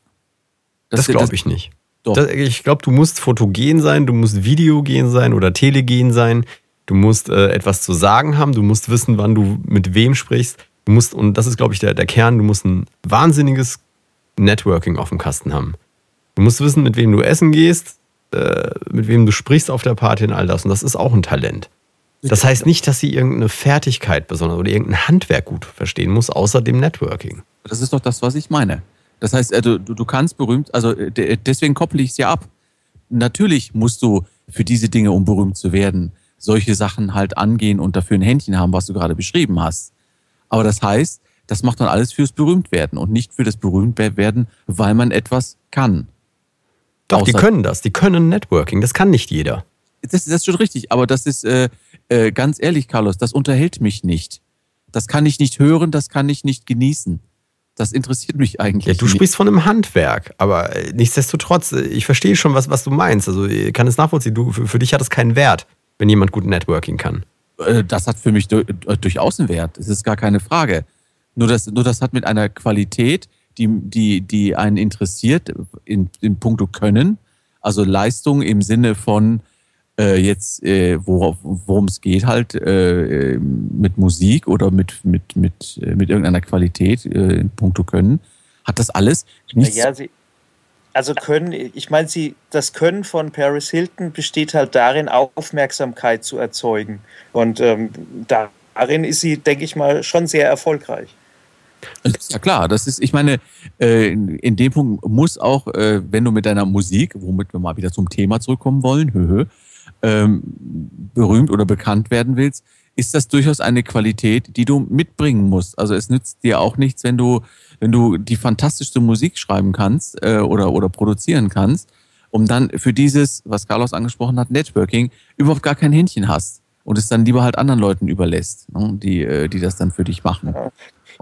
Das, das glaube ich nicht. Doch. Das, ich glaube, du musst fotogen sein, du musst videogen sein oder telegen sein. Du musst äh, etwas zu sagen haben, du musst wissen, wann du mit wem sprichst. Du musst, und das ist, glaube ich, der, der Kern, du musst ein wahnsinniges Networking auf dem Kasten haben. Du musst wissen, mit wem du essen gehst, äh, mit wem du sprichst auf der Party und all das. Und das ist auch ein Talent. Das heißt nicht, dass sie irgendeine Fertigkeit besonders oder irgendein Handwerk gut verstehen muss, außer dem Networking. Das ist doch das, was ich meine. Das heißt, äh, du, du kannst berühmt, also äh, deswegen kopple ich es ja ab. Natürlich musst du für diese Dinge, um berühmt zu werden, solche Sachen halt angehen und dafür ein Händchen haben, was du gerade beschrieben hast. Aber das heißt, das macht man alles fürs Berühmtwerden und nicht für das Berühmtwerden, weil man etwas kann. Doch, die können das. Die können Networking. Das kann nicht jeder. Das, das ist schon richtig, aber das ist äh, äh, ganz ehrlich, Carlos, das unterhält mich nicht. Das kann ich nicht hören, das kann ich nicht genießen. Das interessiert mich eigentlich. Ja, du nicht. sprichst von einem Handwerk, aber äh, nichtsdestotrotz, äh, ich verstehe schon, was, was du meinst. Also ich kann es nachvollziehen. Du, für, für dich hat es keinen Wert, wenn jemand gut Networking kann. Äh, das hat für mich durchaus einen Wert. Das ist gar keine Frage. Nur das, nur das hat mit einer Qualität die, die, die einen interessiert in, in puncto Können, also Leistung im Sinne von Äh, jetzt, äh, worum es geht, halt äh, mit Musik oder mit, mit, mit, äh, mit irgendeiner Qualität äh, in puncto Können, hat das alles nichts. Ja, sie, also können, ich meine, sie, das Können von Paris Hilton besteht halt darin, Aufmerksamkeit zu erzeugen. Und ähm, darin ist sie, denke ich mal, schon sehr erfolgreich. Ja klar, das ist, ich meine, äh, in dem Punkt muss auch, äh, wenn du mit deiner Musik, womit wir mal wieder zum Thema zurückkommen wollen, höhö, ähm, berühmt oder bekannt werden willst, ist das durchaus eine Qualität, die du mitbringen musst. Also es nützt dir auch nichts, wenn du, wenn du die fantastischste Musik schreiben kannst äh, oder, oder produzieren kannst, um dann für dieses, was Carlos angesprochen hat, Networking, überhaupt gar kein Händchen hast und es dann lieber halt anderen Leuten überlässt, ne, die, die das dann für dich machen.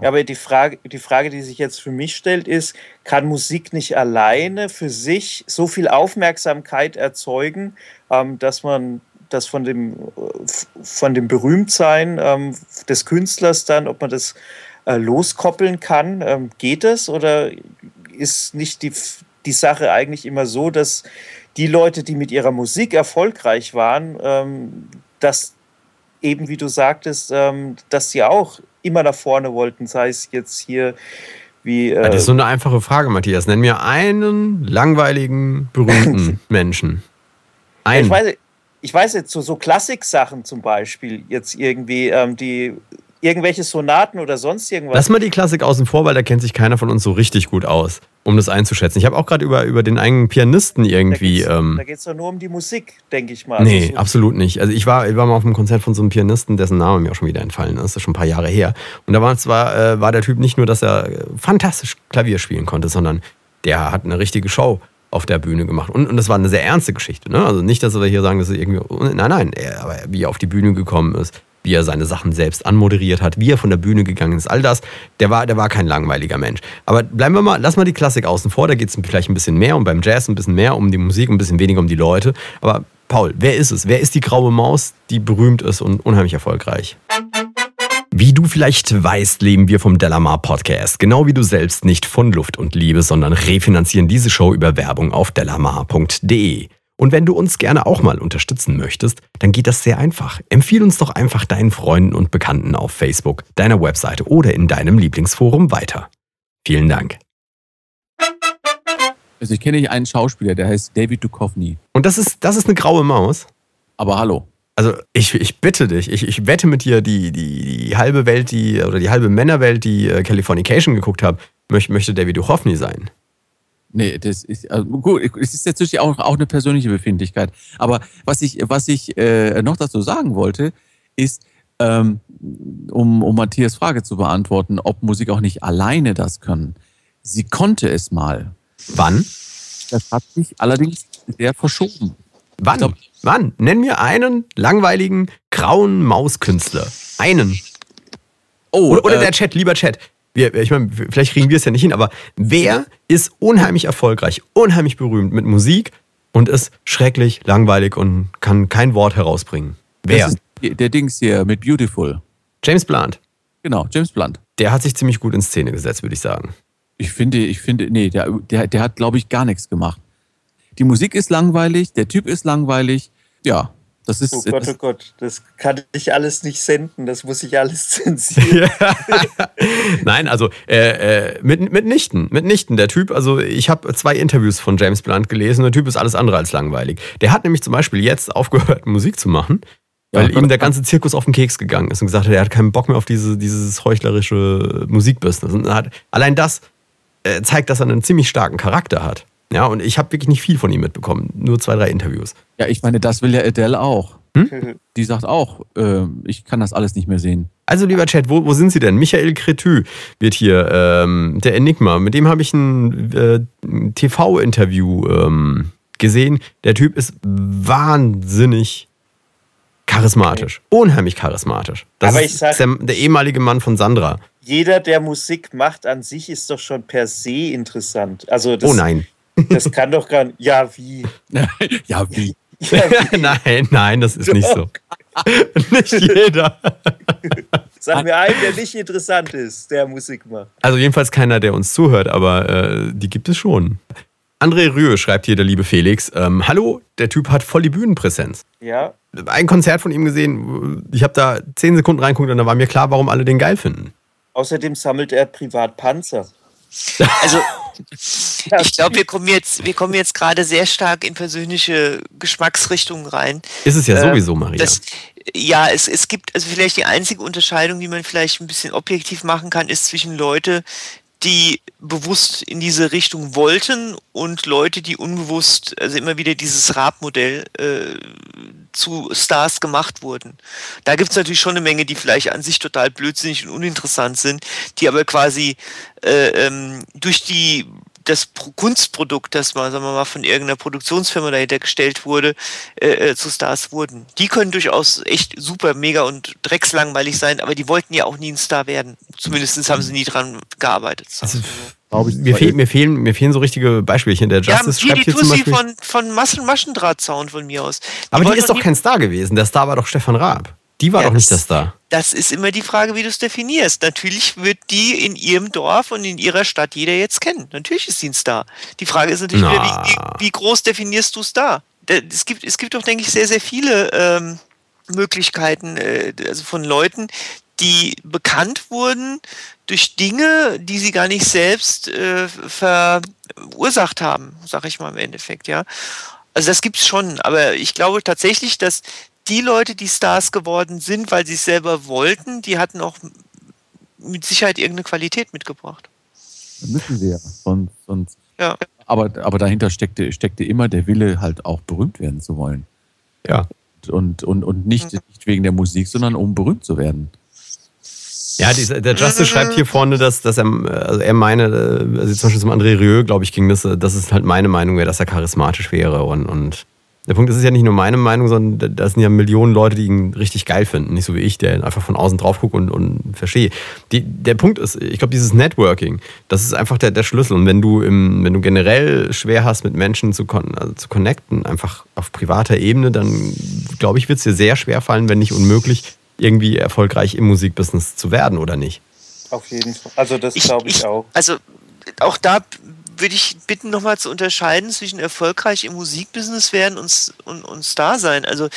Ja, aber die Frage, die Frage, die sich jetzt für mich stellt, ist, kann Musik nicht alleine für sich so viel Aufmerksamkeit erzeugen, ähm, dass man das von dem, von dem Berühmtsein ähm, des Künstlers dann, ob man das äh, loskoppeln kann? Ähm, geht das oder ist nicht die, die Sache eigentlich immer so, dass die Leute, die mit ihrer Musik erfolgreich waren, ähm, dass eben, wie du sagtest, ähm, dass sie auch immer nach vorne wollten, sei es jetzt hier wie. Äh, das ist so eine einfache Frage, Matthias. Nenn mir einen langweiligen, berühmten [LAUGHS] Menschen. Einen. Ich weiß, ich weiß jetzt, so, so Klassik-Sachen zum Beispiel, jetzt irgendwie, ähm, die irgendwelche Sonaten oder sonst irgendwas. Lass mal die Klassik außen vor, weil da kennt sich keiner von uns so richtig gut aus, um das einzuschätzen. Ich habe auch gerade über, über den eigenen Pianisten irgendwie. Da geht es ähm, doch nur um die Musik, denke ich mal. Nee, also, absolut nicht. Also ich war, ich war mal auf einem Konzert von so einem Pianisten, dessen Name mir auch schon wieder entfallen ist. Das ist schon ein paar Jahre her. Und da war zwar äh, war der Typ nicht nur, dass er fantastisch Klavier spielen konnte, sondern der hat eine richtige Show auf der Bühne gemacht. Und, und das war eine sehr ernste Geschichte. Ne? Also nicht, dass wir hier sagen, dass er irgendwie. Nein, nein, er, aber wie er auf die Bühne gekommen ist, wie er seine Sachen selbst anmoderiert hat, wie er von der Bühne gegangen ist, all das, der war, der war kein langweiliger Mensch. Aber bleiben wir mal, lass mal die Klassik außen vor, da geht es vielleicht ein bisschen mehr und beim Jazz ein bisschen mehr um die Musik, ein bisschen weniger um die Leute. Aber Paul, wer ist es? Wer ist die graue Maus, die berühmt ist und unheimlich erfolgreich? Wie du vielleicht weißt, leben wir vom Delamar Podcast. Genau wie du selbst nicht von Luft und Liebe, sondern refinanzieren diese Show über Werbung auf delamar.de. Und wenn du uns gerne auch mal unterstützen möchtest, dann geht das sehr einfach. Empfiehl uns doch einfach deinen Freunden und Bekannten auf Facebook, deiner Webseite oder in deinem Lieblingsforum weiter. Vielen Dank. Also ich kenne nicht einen Schauspieler, der heißt David Duchovny. Und das ist, das ist eine graue Maus? Aber hallo. Also ich, ich bitte dich, ich, ich wette mit dir, die, die, die halbe Welt, die, oder die halbe Männerwelt, die äh, Californication geguckt hat, möchte, möchte David Duchovny sein. Nee, das ist also gut, es ist natürlich auch, auch eine persönliche Befindlichkeit. Aber was ich, was ich äh, noch dazu sagen wollte, ist, ähm, um, um Matthias Frage zu beantworten, ob Musik auch nicht alleine das können. Sie konnte es mal. Wann? Das hat sich allerdings sehr verschoben. Wann? Glaub, Wann? Nenn mir einen langweiligen grauen Mauskünstler. Einen. Oh, oder, oder äh, der Chat, lieber Chat wir, ich meine, vielleicht kriegen wir es ja nicht hin, aber wer ist unheimlich erfolgreich, unheimlich berühmt mit Musik und ist schrecklich, langweilig und kann kein Wort herausbringen? Wer? Der Dings hier mit Beautiful. James Blunt. Genau, James Blunt. Der hat sich ziemlich gut in Szene gesetzt, würde ich sagen. Ich finde, ich finde, nee, der, der, der hat, glaube ich, gar nichts gemacht. Die Musik ist langweilig, der Typ ist langweilig. Ja, das ist, oh Gott, oh Gott, das kann ich alles nicht senden, das muss ich alles [LAUGHS] zensieren. Nein, also äh, äh, mit, mitnichten, mitnichten. Der Typ, also ich habe zwei Interviews von James Blunt gelesen, der Typ ist alles andere als langweilig. Der hat nämlich zum Beispiel jetzt aufgehört, Musik zu machen, weil ja, ihm der ganze Zirkus auf den Keks gegangen ist und gesagt hat, er hat keinen Bock mehr auf diese, dieses heuchlerische Musikbusiness. Und hat, allein das äh, zeigt, dass er einen ziemlich starken Charakter hat. Ja, und ich habe wirklich nicht viel von ihm mitbekommen. Nur zwei, drei Interviews. Ja, ich meine, das will ja Adele auch. Hm? [LAUGHS] Die sagt auch, äh, ich kann das alles nicht mehr sehen. Also, lieber Chat, wo, wo sind Sie denn? Michael Cretü wird hier, ähm, der Enigma. Mit dem habe ich ein äh, TV-Interview ähm, gesehen. Der Typ ist wahnsinnig charismatisch. Unheimlich charismatisch. Das Aber ich ist sag, der, der ehemalige Mann von Sandra. Jeder, der Musik macht an sich, ist doch schon per se interessant. Also das, oh nein. Das kann doch gar nicht. Ja, wie? [LAUGHS] ja, wie? Ja, wie? [LAUGHS] nein, nein, das ist doch. nicht so. nicht jeder. [LAUGHS] Sag mir einen, der nicht interessant ist, der Musik macht. Also jedenfalls keiner, der uns zuhört, aber äh, die gibt es schon. André Rühe schreibt hier der liebe Felix. Ähm, Hallo, der Typ hat voll die Bühnenpräsenz. Ja, Ein Konzert von ihm gesehen, ich habe da zehn Sekunden reinguckt und da war mir klar, warum alle den geil finden. außerdem sammelt er privat Panzer. Also [LAUGHS] ich glaube, wir kommen jetzt, wir kommen jetzt gerade sehr stark in persönliche Geschmacksrichtungen rein. Ist es ja Ähm, sowieso, Maria. Das, ja, es, es gibt, also vielleicht die einzige Unterscheidung, die man vielleicht ein bisschen objektiv machen kann, ist zwischen Leute, die bewusst in diese Richtung wollten und Leute, die unbewusst, also immer wieder dieses Raab-Modell äh, zu Stars gemacht wurden. Da gibt es natürlich schon eine Menge, die vielleicht an sich total blödsinnig und uninteressant sind, die aber quasi äh, ähm, durch die das Pro- Kunstprodukt, das mal, sagen wir mal, von irgendeiner Produktionsfirma dahinter gestellt wurde, äh, äh, zu Stars wurden. Die können durchaus echt super, mega und dreckslangweilig sein, aber die wollten ja auch nie ein Star werden. Zumindest haben sie nie dran gearbeitet. Also, Glaube ich, mir, fehl, mir, fehlen, mir fehlen so richtige Beispielchen. Der ja, Justice hier schreibt die hier zum Tussi Beispiel. von, von Maschen Maschendrahtzaun von mir aus. aber die ist doch kein Star gewesen. Der Star war doch Stefan Raab. Die war Ja, doch nicht der das- Star. Das ist immer die Frage, wie du es definierst. Natürlich wird die in ihrem Dorf und in ihrer Stadt jeder jetzt kennen. Natürlich ist sie ein Star. Die Frage ist natürlich wieder, Na. wie, wie, groß definierst du Star? Da- Es gibt, es gibt doch, denke ich, sehr, sehr viele ähm, Möglichkeiten äh, also von Leuten, die bekannt wurden durch Dinge, die sie gar nicht selbst äh, verursacht haben, sag ich mal im Endeffekt, ja. Also das gibt's schon, aber ich glaube tatsächlich, dass die Leute, die Stars geworden sind, weil sie es selber wollten, die hatten auch mit Sicherheit irgendeine Qualität mitgebracht. Müssen sie ja. Sonst, sonst. Ja. Aber, aber dahinter steckte, steckte immer der Wille, halt auch berühmt werden zu wollen. Ja. Und, und, und nicht, nicht wegen der Musik, sondern um berühmt zu werden. Ja, der Justice schreibt hier vorne, dass, dass er, also er meine, äh, also zum Beispiel zum André Rieu, glaube ich, ging das, äh, dass es halt meine Meinung wäre, dass er charismatisch wäre. Und, und der Punkt ist, es ist ja nicht nur meine Meinung, sondern da sind ja Millionen Leute, die ihn richtig geil finden. Nicht so wie ich, der einfach von außen drauf guckt und, und verstehe. Die, der Punkt ist, ich glaube, dieses Networking, das ist einfach der, der Schlüssel. Und wenn du, im, wenn du generell schwer hast, mit Menschen zu, con also zu connecten, einfach auf privater Ebene, dann glaube ich, wird es dir sehr schwer fallen, wenn nicht unmöglich, irgendwie erfolgreich im Musikbusiness zu werden oder nicht. Auf jeden Fall. Also das glaube ich, auch. Also auch da würde ich bitten, nochmal zu unterscheiden zwischen erfolgreich im Musikbusiness werden und, und, und Star sein. Also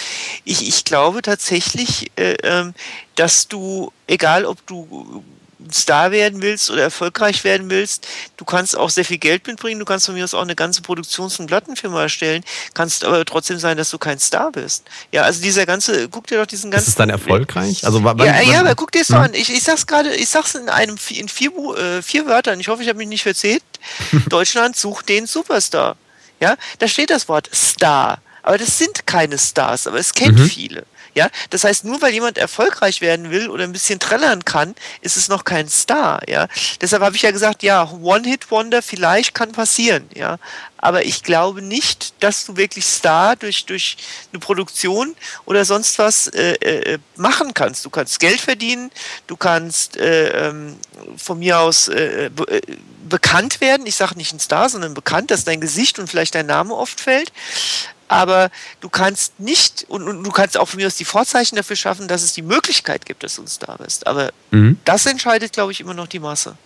ich, ich glaube tatsächlich, äh, ähm, dass du, egal ob du Star werden willst oder erfolgreich werden willst, du kannst auch sehr viel Geld mitbringen, du kannst von mir aus auch eine ganze Produktions- und Plattenfirma erstellen, kannst aber trotzdem sein, dass du kein Star bist. Ja, also dieser ganze, guck dir doch diesen ganzen... Ist es dann erfolgreich? Also, wa- wann, Ja, ja, aber guck dir es doch Hm? an. Ich, ich sag's gerade, ich sag's in einem in vier, äh, vier Wörtern. Ich hoffe, ich habe mich nicht verzählt. [LAUGHS] Deutschland sucht den Superstar. Ja, da steht das Wort Star. Aber das sind keine Stars, aber es kennt Mhm. viele. Ja, das heißt, nur weil jemand erfolgreich werden will oder ein bisschen trällern kann, ist es noch kein Star. Ja, deshalb habe ich ja gesagt, ja, One-Hit-Wonder vielleicht kann passieren. Ja, aber ich glaube nicht, dass du wirklich Star durch durch eine Produktion oder sonst was äh, äh, machen kannst. Du kannst Geld verdienen, du kannst äh, ähm, von mir aus äh, be äh, bekannt werden. Ich sage nicht ein Star, sondern bekannt, dass dein Gesicht und vielleicht dein Name oft fällt aber du kannst nicht und, und du kannst auch von mir aus die Vorzeichen dafür schaffen, dass es die Möglichkeit gibt, dass du ein Star bist. Aber Mhm. das entscheidet, glaube ich, immer noch die Masse.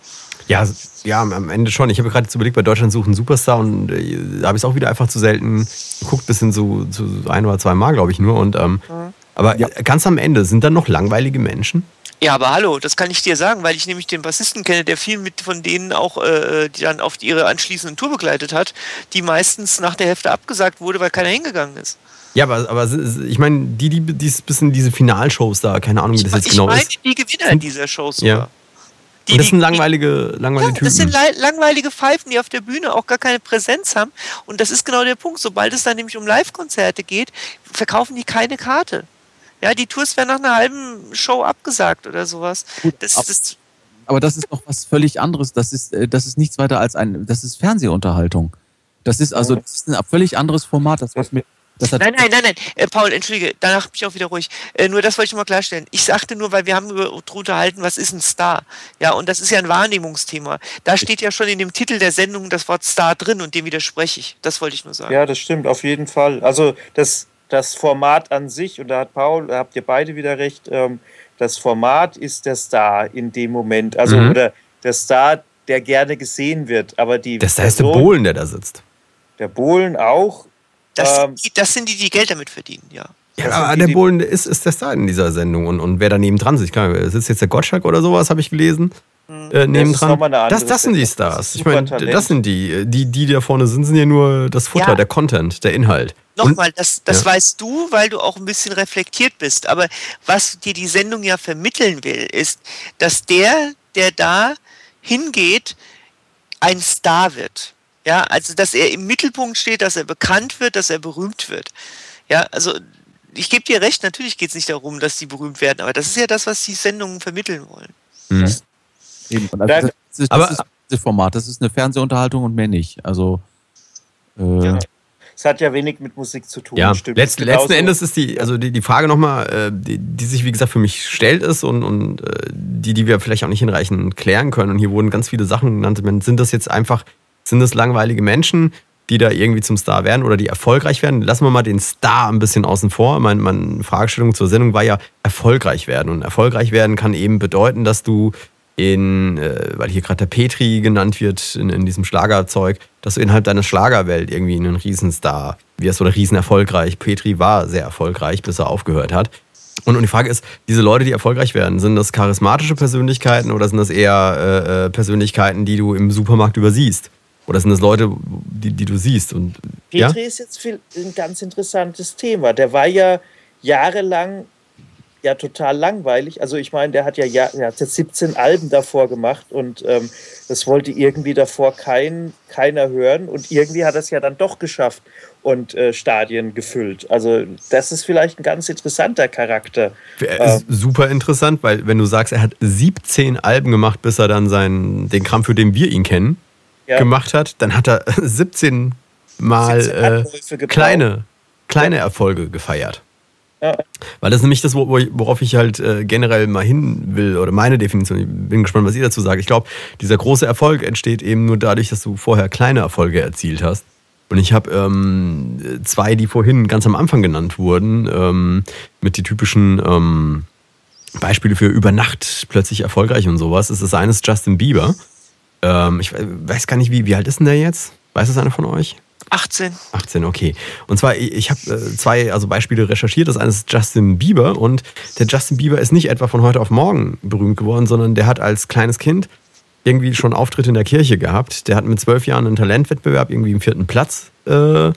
Ja, ja, am- Ende schon. Ich habe gerade jetzt überlegt, bei Deutschland suchen Superstar und äh, da habe ich es auch wieder einfach zu selten geguckt, bis hin zu, zu ein oder zwei Mal, glaube ich, nur. Und, ähm, Aber ganz am Ende, sind dann noch langweilige Menschen? Ja, aber hallo, das kann ich dir sagen, weil ich nämlich den Bassisten kenne, der viel mit von denen auch, äh, die dann auf ihre anschließenden Tour begleitet hat, die meistens nach der Hälfte abgesagt wurde, weil keiner hingegangen ist. Ja, aber, aber ich meine, die, die, die bisschen diese Finalshows da, keine Ahnung, wie das jetzt ich genau meine ist. die Gewinner dieser Shows Ja. sogar. Die, Und das sind langweilige, langweilige Ja, das Typen. sind lei- langweilige Pfeifen, die auf der Bühne auch gar keine Präsenz haben. Und das ist genau der Punkt. Sobald es dann nämlich um Live-Konzerte geht, verkaufen die keine Karte. Ja, die Tours werden nach einer halben Show abgesagt oder sowas. Das, ab- das, Aber das ist noch was völlig anderes. Das ist, äh, das ist nichts weiter als ein, das ist Fernsehunterhaltung. Das ist also das ist ein völlig anderes Format. Das, was mit, das hat nein, nein, nein, nein. Äh, Paul, entschuldige, danach bin ich auch wieder ruhig. Äh, nur das wollte ich mal klarstellen. Ich sagte nur, weil wir haben über unterhalten, was ist ein Star? Ja, und das ist ja ein Wahrnehmungsthema. Da steht ja schon in dem Titel der Sendung das Wort Star drin und dem widerspreche ich. Das wollte ich nur sagen. Ja, das stimmt, auf jeden Fall. Also das, das Format an sich, und da hat Paul, da habt ihr beide wieder recht, ähm, das Format ist der Star in dem Moment. Also Mhm. oder der Star, der gerne gesehen wird. Aber die Das ist der Person, Bohlen, der da sitzt. Der Bohlen auch. Das, Ähm, sind die, das sind die, die Geld damit verdienen, ja. Ja, Das aber die, der die- Bohlen ist, ist der Star in dieser Sendung und, und wer daneben dran sitzt, klar, sitzt jetzt der Gottschalk oder sowas, habe ich gelesen. Äh, neben ist dran. nochmal eine andere Das, das sind die. Stars. Ich meine, das sind die. Die, die da vorne sind, sind ja nur das Futter, Ja. der Content, der Inhalt. Nochmal, das, das Ja. weißt du, weil du auch ein bisschen reflektiert bist. Aber was dir die Sendung ja vermitteln will, ist, dass der, der da hingeht, ein Star wird. Ja, also dass er im Mittelpunkt steht, dass er bekannt wird, dass er berühmt wird. Ja, also ich gebe dir recht, natürlich geht es nicht darum, dass die berühmt werden, aber das ist ja das, was die Sendungen vermitteln wollen. Mhm. Eben. Und Da- das, das, ist, Aber- das ist das Format, das ist eine Fernsehunterhaltung und mehr nicht. Also äh, Ja. Es hat ja wenig mit Musik zu tun. Ja, stimmt. Genauso- letzten Endes ist die, also die, die Frage nochmal, äh, die, die sich wie gesagt für mich stellt ist und, und äh, die, die wir vielleicht auch nicht hinreichend klären können. Und hier wurden ganz viele Sachen genannt. Sind das jetzt einfach, sind das langweilige Menschen, die da irgendwie zum Star werden oder die erfolgreich werden? Lassen wir mal den Star ein bisschen außen vor. Meine, meine Fragestellung zur Sendung war ja erfolgreich werden. Und erfolgreich werden kann eben bedeuten, dass du in, äh, weil hier gerade der Petri genannt wird, in, in diesem Schlagerzeug, dass du innerhalb deiner Schlagerwelt irgendwie einen Riesenstar wirst oder riesenerfolgreich. Petri war sehr erfolgreich, bis er aufgehört hat. Und, und die Frage ist, diese Leute, die erfolgreich werden, sind das charismatische Persönlichkeiten oder sind das eher äh, äh, Persönlichkeiten, die du im Supermarkt übersiehst? Oder sind das Leute, die, die du siehst? Und, ja? Petri ist jetzt viel, ein ganz interessantes Thema. Der war ja jahrelang ja total langweilig. Also ich meine, der hat ja, ja der hat jetzt 17 Alben davor gemacht und ähm, das wollte irgendwie davor kein, keiner hören. Und irgendwie hat er es ja dann doch geschafft und äh, Stadien gefüllt. Also das ist vielleicht ein ganz interessanter Charakter. Äh, Ist super interessant, weil wenn du sagst, er hat 17 Alben gemacht, bis er dann seinen, den Kram, für den wir ihn kennen, Ja. gemacht hat, dann hat er [LAUGHS] 17 Mal 17 äh, kleine, kleine Erfolge gefeiert. Weil das ist nämlich das, worauf ich halt äh, generell mal hin will, oder meine Definition. Ich bin gespannt, was ihr dazu sagt. Ich glaube, dieser große Erfolg entsteht eben nur dadurch, dass du vorher kleine Erfolge erzielt hast. Und ich habe ähm, zwei, die vorhin ganz am Anfang genannt wurden, ähm, mit die typischen ähm, Beispiele für über Nacht plötzlich erfolgreich und sowas. Das ist eines Justin Bieber. Ähm, ich weiß gar nicht, wie, wie alt ist denn der jetzt? Weiß das einer von euch? 18. 18, okay. Und zwar, ich habe äh, zwei also Beispiele recherchiert. Das eine ist Justin Bieber und der Justin Bieber ist nicht etwa von heute auf morgen berühmt geworden, sondern der hat als kleines Kind irgendwie schon Auftritte in der Kirche gehabt. Der hat mit zwölf Jahren einen Talentwettbewerb irgendwie im vierten Platz äh,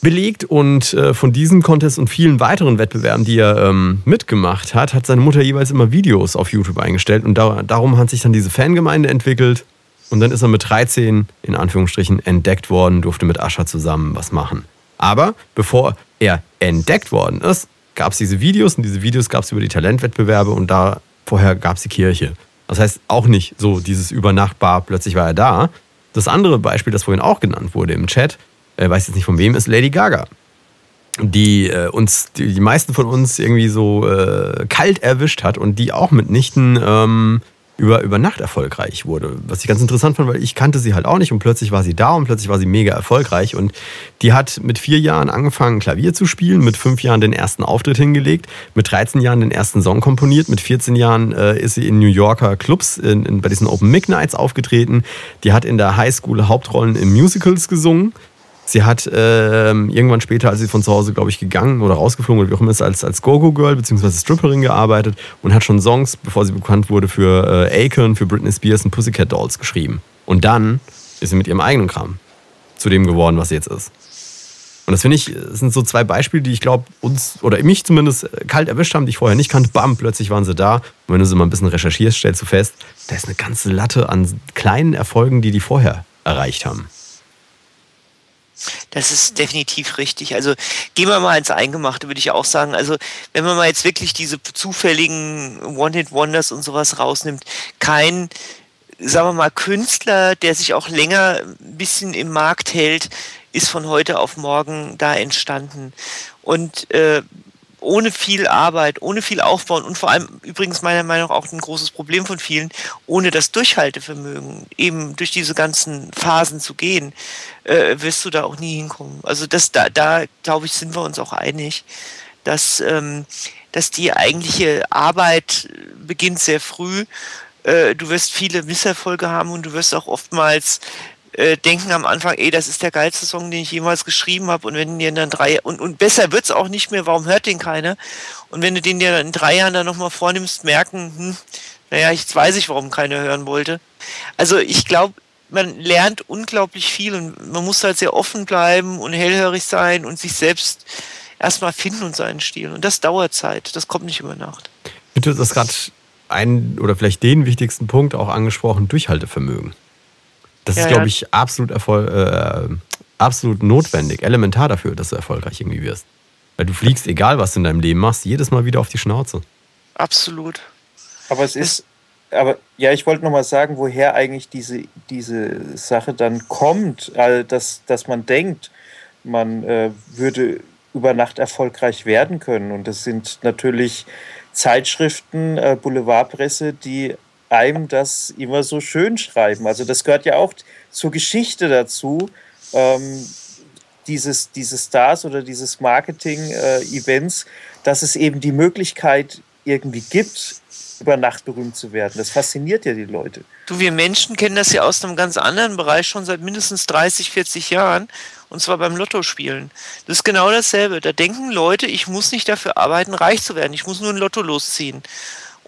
belegt und äh, von diesem Contest und vielen weiteren Wettbewerben, die er ähm, mitgemacht hat, hat seine Mutter jeweils immer Videos auf YouTube eingestellt und da, darum hat sich dann diese Fangemeinde entwickelt und dann ist er mit 13 in Anführungsstrichen entdeckt worden, durfte mit Ascha zusammen was machen. Aber bevor er entdeckt worden ist, gab es diese Videos und diese Videos gab es über die Talentwettbewerbe und da vorher gab es die Kirche. Das heißt auch nicht so dieses Übernachtbar, plötzlich war er da. Das andere Beispiel, das vorhin auch genannt wurde im Chat, äh, weiß jetzt nicht von wem, ist Lady Gaga. Die äh, uns, die, die meisten von uns irgendwie so äh, kalt erwischt hat und die auch mitnichten ähm, über, über Nacht erfolgreich wurde. Was ich ganz interessant fand, weil ich kannte sie halt auch nicht und plötzlich war sie da und plötzlich war sie mega erfolgreich. Und die hat mit vier Jahren angefangen, Klavier zu spielen, mit fünf Jahren den ersten Auftritt hingelegt, mit 13 Jahren den ersten Song komponiert, mit 14 Jahren äh, ist sie in New Yorker Clubs in, in, bei diesen Open Mic Nights aufgetreten. Die hat in der Highschool Hauptrollen in Musicals gesungen. Sie hat ähm, irgendwann später, als sie von zu Hause, glaube ich, gegangen oder rausgeflogen oder wie auch immer ist, als, als Go-Go-Girl bzw. Stripperin gearbeitet und hat schon Songs, bevor sie bekannt wurde, für äh, Akon, für Britney Spears und Pussycat Dolls geschrieben. Und dann ist sie mit ihrem eigenen Kram zu dem geworden, was sie jetzt ist. Und das finde ich, das sind so zwei Beispiele, die ich glaube, uns oder mich zumindest kalt erwischt haben, die ich vorher nicht kannte. Bam, plötzlich waren sie da. Und wenn du sie mal ein bisschen recherchierst, stellst du fest, da ist eine ganze Latte an kleinen Erfolgen, die die vorher erreicht haben. Das ist definitiv richtig. Also gehen wir mal ins Eingemachte, würde ich auch sagen. Also wenn man mal jetzt wirklich diese zufälligen One-Hit-Wonders und sowas rausnimmt, kein, sagen wir mal, Künstler, der sich auch länger ein bisschen im Markt hält, ist von heute auf morgen da entstanden. Und äh, ohne viel Arbeit, ohne viel Aufbauen und vor allem übrigens meiner Meinung nach auch ein großes Problem von vielen, ohne das Durchhaltevermögen, eben durch diese ganzen Phasen zu gehen, äh, wirst du da auch nie hinkommen. Also das, da, da glaube ich, sind wir uns auch einig, dass, ähm, dass die eigentliche Arbeit beginnt sehr früh. Äh, du wirst viele Misserfolge haben und du wirst auch oftmals äh, denken am Anfang, ey, das ist der geilste Song, den ich jemals geschrieben habe. Und wenn dir dann drei, und, und besser wird's auch nicht mehr, warum hört den keiner? Und wenn du den dir in drei Jahren dann nochmal vornimmst, merken, hm, naja, jetzt weiß ich, warum keiner hören wollte. Also ich glaube, man lernt unglaublich viel und man muss halt sehr offen bleiben und hellhörig sein und sich selbst erstmal finden und seinen Stil. Und das dauert Zeit, das kommt nicht über Nacht. Du hast gerade einen oder vielleicht den wichtigsten Punkt auch angesprochen, Durchhaltevermögen. Das Ja, ist, glaube ja. ich, absolut, erfol äh, absolut notwendig, elementar dafür, dass du erfolgreich irgendwie wirst. Weil du fliegst, egal was du in deinem Leben machst, jedes Mal wieder auf die Schnauze. Absolut. Aber es ist, aber ja, ich wollte noch mal sagen, woher eigentlich diese, diese Sache dann kommt, äh, dass, dass man denkt, man äh, würde über Nacht erfolgreich werden können. Und das sind natürlich Zeitschriften, äh, Boulevardpresse, die einem das immer so schön schreiben. Also das gehört ja auch zur Geschichte dazu. Ähm, dieses, diese Stars oder dieses Marketing-Events, dass es eben die Möglichkeit irgendwie gibt, über Nacht berühmt zu werden. Das fasziniert ja die Leute. Du, wir Menschen kennen das ja aus einem ganz anderen Bereich schon seit mindestens 30, 40 Jahren. Und zwar beim Lottospielen. Das ist genau dasselbe. Da denken Leute, ich muss nicht dafür arbeiten, reich zu werden. Ich muss nur ein Lotto losziehen.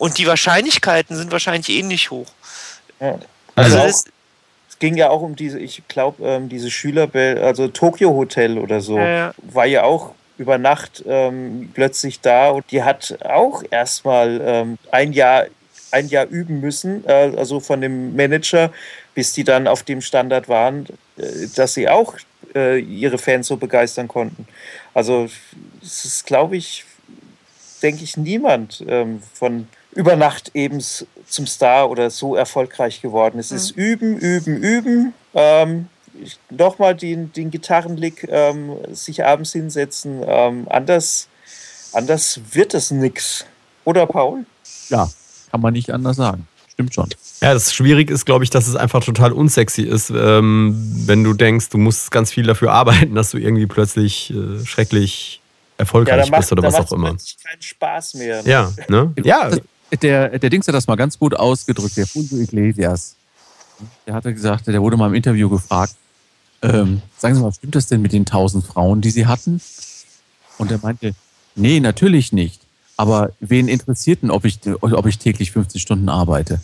Und die Wahrscheinlichkeiten sind wahrscheinlich ähnlich hoch. Ja. Also, Also es ging ja auch um diese, ich glaube, ähm, diese Schüler, also Tokyo Hotel oder so, Ja, ja. war ja auch über Nacht ähm, plötzlich da und die hat auch erstmal ähm, ein Jahr ein Jahr üben müssen, äh, also von dem Manager, bis die dann auf dem Standard waren, äh, dass sie auch äh, ihre Fans so begeistern konnten. Also es ist, glaube ich, denke ich, niemand ähm, von über Nacht eben zum Star oder so erfolgreich geworden. Es ist üben, üben, üben. Ähm, Nochmal den, den Gitarrenlick ähm, sich abends hinsetzen. Ähm, anders, anders wird es nix. Oder Paul? Ja, kann man nicht anders sagen. Stimmt schon. Ja, das schwierig ist, glaube ich, dass es einfach total unsexy ist, ähm, wenn du denkst, du musst ganz viel dafür arbeiten, dass du irgendwie plötzlich äh, schrecklich erfolgreich bist oder da was auch immer. plötzlich keinen Spaß mehr. Ja, ne? [LAUGHS] Ja, Der, der Dings hat das mal ganz gut ausgedrückt, der Fulvio Iglesias. Der hatte gesagt, der wurde mal im Interview gefragt, ähm, sagen Sie mal, stimmt das denn mit den tausend Frauen, die Sie hatten? Und er meinte, nee, natürlich nicht. Aber wen interessiert denn, ob ich, ob ich täglich 50 Stunden arbeite?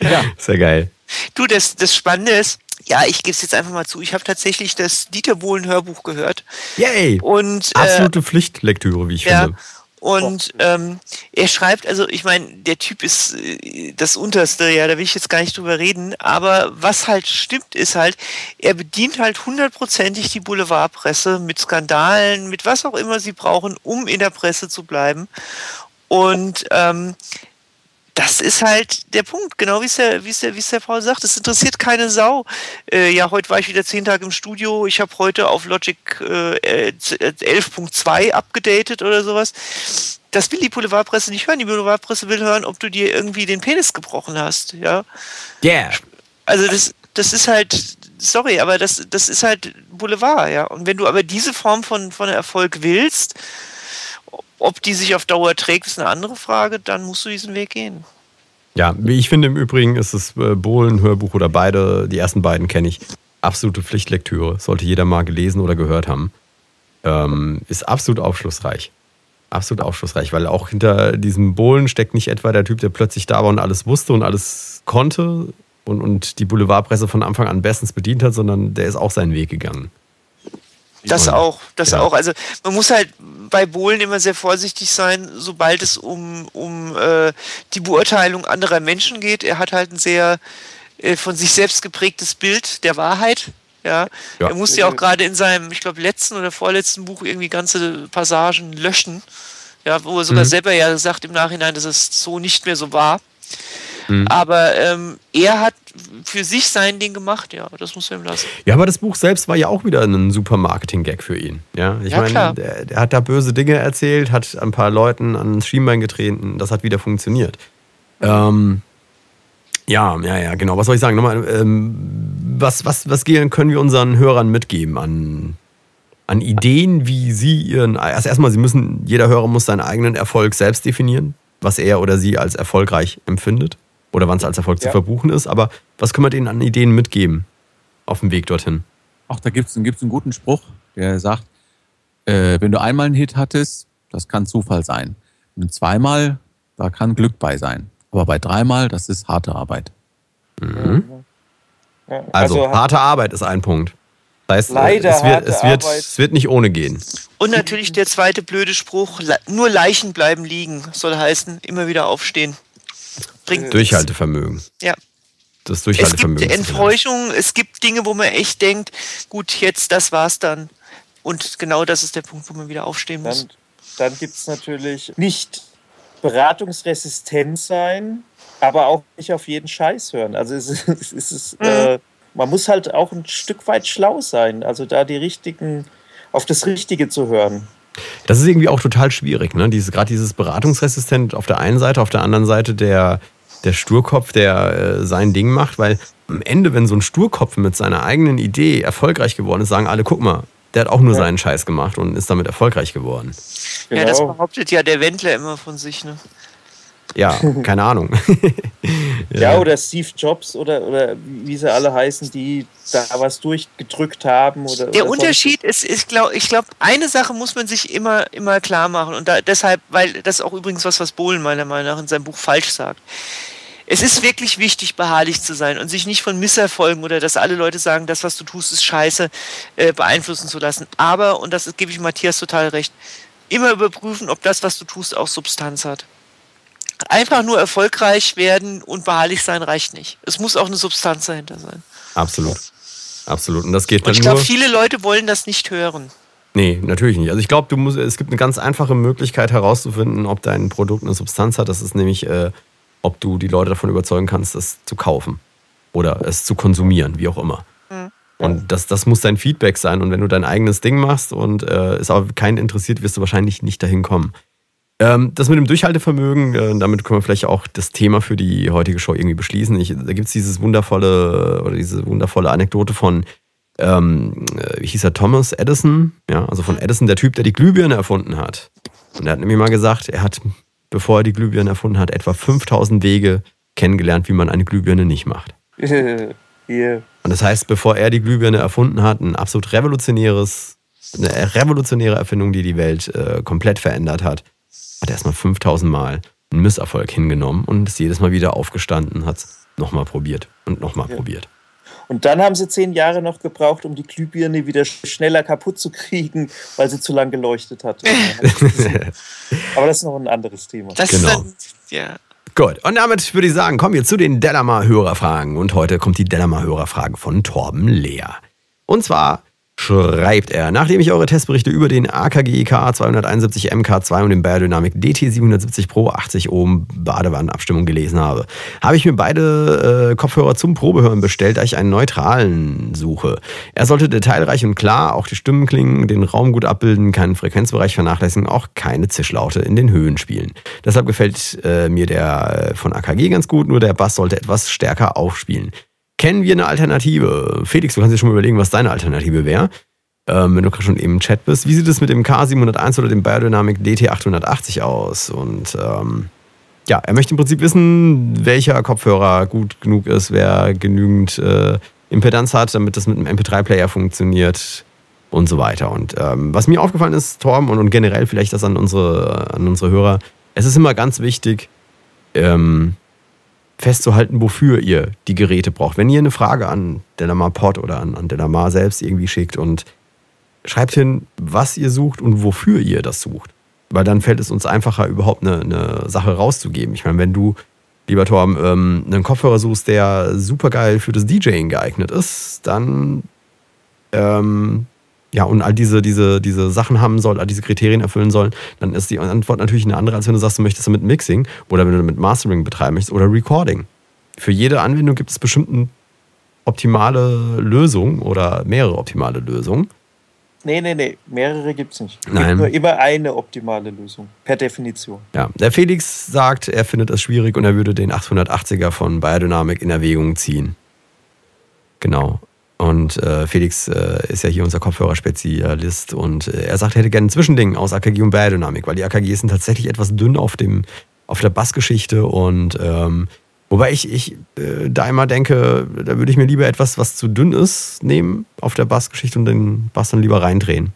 ja geil. du, das, das Spannende ist, ja, ich gebe es jetzt einfach mal zu, ich habe tatsächlich das Dieter Bohlen Hörbuch gehört. Yay! Und äh, Absolute Pflichtlektüre, wie ich Ja. finde. Und ähm, er schreibt, also ich meine, der Typ ist äh, das Unterste, ja, da will ich jetzt gar nicht drüber reden, aber was halt stimmt, ist halt, er bedient halt hundertprozentig die Boulevardpresse mit Skandalen, mit was auch immer sie brauchen, um in der Presse zu bleiben. Und ähm, das ist halt der Punkt, genau wie es der, wie es der, der Paul sagt. Es interessiert keine Sau. Äh, ja, heute war ich wieder zehn Tage im Studio. Ich habe heute auf Logic äh, 11.2 abgedatet oder sowas. Das will die Boulevardpresse nicht hören. Die Boulevardpresse will hören, ob du dir irgendwie den Penis gebrochen hast. Ja, Yeah! also das, das ist halt, sorry, aber das, das ist halt Boulevard, ja. Und wenn du aber diese Form von, von Erfolg willst, ob die sich auf Dauer trägt, ist eine andere Frage, dann musst du diesen Weg gehen. Ja, ich finde im Übrigen ist es äh, Bohlen, Hörbuch oder beide, die ersten beiden kenne ich. Absolute Pflichtlektüre. Sollte jeder mal gelesen oder gehört haben. Ähm, ist absolut aufschlussreich. Absolut aufschlussreich, weil auch hinter diesem Bohlen steckt nicht etwa der Typ, der plötzlich da war und alles wusste und alles konnte und, und die Boulevardpresse von Anfang an bestens bedient hat, sondern der ist auch seinen Weg gegangen. Das auch, das ja. auch. Also man muss halt bei Bohlen immer sehr vorsichtig sein, sobald es um, um äh, die Beurteilung anderer Menschen geht. Er hat halt ein sehr äh, von sich selbst geprägtes Bild der Wahrheit. Ja. Ja. Er musste ja auch gerade in seinem, ich glaube, letzten oder vorletzten Buch irgendwie ganze Passagen löschen. Ja, wo er sogar Mhm. selber ja sagt im Nachhinein, dass es so nicht mehr so war. Mhm. Aber ähm, er hat für sich sein Ding gemacht, ja, das muss man ihm lassen. Ja, aber das Buch selbst war ja auch wieder ein super Marketing-Gag für ihn. Ja, ich Ja, meine, der, der hat da böse Dinge erzählt, hat ein paar Leuten ans Schienbein getreten, das hat wieder funktioniert. Ähm, ja, ja, ja, genau. Was soll ich sagen? Nochmal, ähm, was, was, was können wir unseren Hörern mitgeben an, an Ideen, wie sie ihren. Also erstmal, sie müssen, jeder Hörer muss seinen eigenen Erfolg selbst definieren, was er oder sie als erfolgreich empfindet. Oder wann es als Erfolg zu Ja. verbuchen ist. Aber was können wir denen an Ideen mitgeben auf dem Weg dorthin? Ach, da gibt es gibt's einen guten Spruch, der sagt, äh, wenn du einmal einen Hit hattest, das kann Zufall sein. Du zweimal, da kann Glück bei sein. Aber bei dreimal, das ist harte Arbeit. Ja, Also, harte Arbeit ist ein Punkt. Das heißt, Leider es, wird, es, wird, es wird nicht ohne gehen. Und natürlich der zweite blöde Spruch, nur Leichen bleiben liegen, soll heißen, immer wieder aufstehen. Bringt nichts. Durchhaltevermögen. Ja. Das Es gibt Durchhaltevermögen. ist vielleicht. Enttäuschung, es gibt Dinge, wo man echt denkt, gut, jetzt, das war's dann. Und genau das ist der Punkt, wo man wieder aufstehen muss. Dann, dann gibt es natürlich nicht beratungsresistent sein, aber auch nicht auf jeden Scheiß hören. Also es ist, [LAUGHS] es ist, äh, man muss halt auch ein Stück weit schlau sein, also da die richtigen, auf das Richtige zu hören. Das ist irgendwie auch total schwierig, ne? Dieses, Gerade dieses Beratungsresistent auf der einen Seite, auf der anderen Seite der, der Sturkopf, der äh, sein Ding macht, weil am Ende, wenn so ein Sturkopf mit seiner eigenen Idee erfolgreich geworden ist, sagen alle, guck mal, der hat auch nur Ja. seinen Scheiß gemacht und ist damit erfolgreich geworden. Ja, das Genau. behauptet ja der Wendler immer von sich. Ne? Ja, [LAUGHS] keine Ahnung. Ja, oder Steve Jobs oder, oder wie sie alle heißen, die da was durchgedrückt haben. Oder, Der oder Unterschied ist, ist glaub, ich glaube, eine Sache muss man sich immer, immer klar machen. Und da, deshalb, weil das ist auch übrigens was, was Bohlen meiner Meinung nach in seinem Buch falsch sagt. Es ist wirklich wichtig, beharrlich zu sein und sich nicht von Misserfolgen oder dass alle Leute sagen, das, was du tust, ist scheiße, äh, beeinflussen zu lassen. Aber, und das gebe ich Matthias total recht, immer überprüfen, ob das, was du tust, auch Substanz hat. Einfach nur erfolgreich werden und beharrlich sein reicht nicht. Es muss auch eine Substanz dahinter sein. Absolut. Absolut. Und das geht Und dann ich nur. glaube, viele Leute wollen das nicht hören. Nee, natürlich nicht. Also ich glaube, du musst, es gibt eine ganz einfache Möglichkeit herauszufinden, ob dein Produkt eine Substanz hat. Das ist nämlich, äh, ob du die Leute davon überzeugen kannst, es zu kaufen oder es zu konsumieren, wie auch immer. Und das, das muss dein Feedback sein. Und wenn du dein eigenes Ding machst und äh, es aber keinen interessiert, wirst du wahrscheinlich nicht dahin kommen. Ähm, das mit dem Durchhaltevermögen, äh, damit können wir vielleicht auch das Thema für die heutige Show irgendwie beschließen. Ich, da gibt es dieses wundervolle oder diese wundervolle Anekdote von ähm, äh, wie hieß er, Thomas Edison, ja, also von Edison, der Typ, der die Glühbirne erfunden hat. Und er hat nämlich mal gesagt, er hat, bevor er die Glühbirne erfunden hat, etwa 5000 Wege kennengelernt, wie man eine Glühbirne nicht macht. [LAUGHS] Hier. Und das heißt, bevor er die Glühbirne erfunden hat, ein absolut revolutionäres, eine revolutionäre Erfindung, die die Welt äh, komplett verändert hat, hat er erstmal 5000 Mal einen Misserfolg hingenommen und ist jedes Mal wieder aufgestanden, hat es nochmal probiert und nochmal Ja. probiert. Und dann haben sie zehn Jahre noch gebraucht, um die Glühbirne wieder schneller kaputt zu kriegen, weil sie zu lang geleuchtet hat. [LAUGHS] [LAUGHS] Aber das ist noch ein anderes Thema. Das Genau. ist dann, ja. Gut, und damit würde ich sagen, kommen wir zu den Delamar-Hörerfragen. Und heute kommt die Delamar-Hörerfrage von Torben Lehr. Und zwar schreibt er, nachdem ich eure Testberichte über den AKG K 271 MK2 und den Biodynamic DT 770 Pro 80 Ohm Badewannenabstimmung gelesen habe, habe ich mir beide äh, Kopfhörer zum Probehören bestellt, da ich einen neutralen suche. Er sollte detailreich und klar, auch die Stimmen klingen, den Raum gut abbilden, keinen Frequenzbereich vernachlässigen, auch keine Zischlaute in den Höhen spielen. Deshalb gefällt äh, mir der äh, von AKG ganz gut, nur der Bass sollte etwas stärker aufspielen. Kennen wir eine Alternative? Felix, du kannst dir schon mal überlegen, was deine Alternative wäre. Ähm, wenn du gerade schon eben im Chat bist. Wie sieht es mit dem K701 oder dem Biodynamic DT880 aus? Und ähm, ja, er möchte im Prinzip wissen, welcher Kopfhörer gut genug ist, wer genügend äh, Impedanz hat, damit das mit einem MP3-Player funktioniert und so weiter. Und ähm, was mir aufgefallen ist, Torben, und, und generell vielleicht das an unsere, an unsere Hörer, es ist immer ganz wichtig, ähm, festzuhalten, wofür ihr die Geräte braucht. Wenn ihr eine Frage an Delamar Pod oder an, an Delamar selbst irgendwie schickt und schreibt hin, was ihr sucht und wofür ihr das sucht. Weil dann fällt es uns einfacher, überhaupt eine, eine Sache rauszugeben. Ich meine, wenn du, lieber Torben, ähm, einen Kopfhörer suchst, der super geil für das DJing geeignet ist, dann ähm, ja, und all diese, diese, diese Sachen haben soll, all diese Kriterien erfüllen sollen, dann ist die Antwort natürlich eine andere, als wenn du sagst, du möchtest damit Mixing oder wenn du damit Mastering betreiben möchtest oder Recording. Für jede Anwendung gibt es bestimmt eine optimale Lösung oder mehrere optimale Lösungen. Nee, nee, nee, mehrere gibt es nicht. Es Nein. gibt nur immer eine optimale Lösung, per Definition. Ja, der Felix sagt, er findet es schwierig und er würde den 880er von Biodynamic in Erwägung ziehen. Genau. Und äh, Felix äh, ist ja hier unser Kopfhörerspezialist und äh, er sagt, er hätte gerne ein Zwischending aus AKG und Biodynamic, weil die AKGs sind tatsächlich etwas dünn auf, dem, auf der Bassgeschichte und ähm, Wobei ich, ich äh, da immer denke, da würde ich mir lieber etwas, was zu dünn ist, nehmen auf der Bassgeschichte und den Bass dann lieber reindrehen.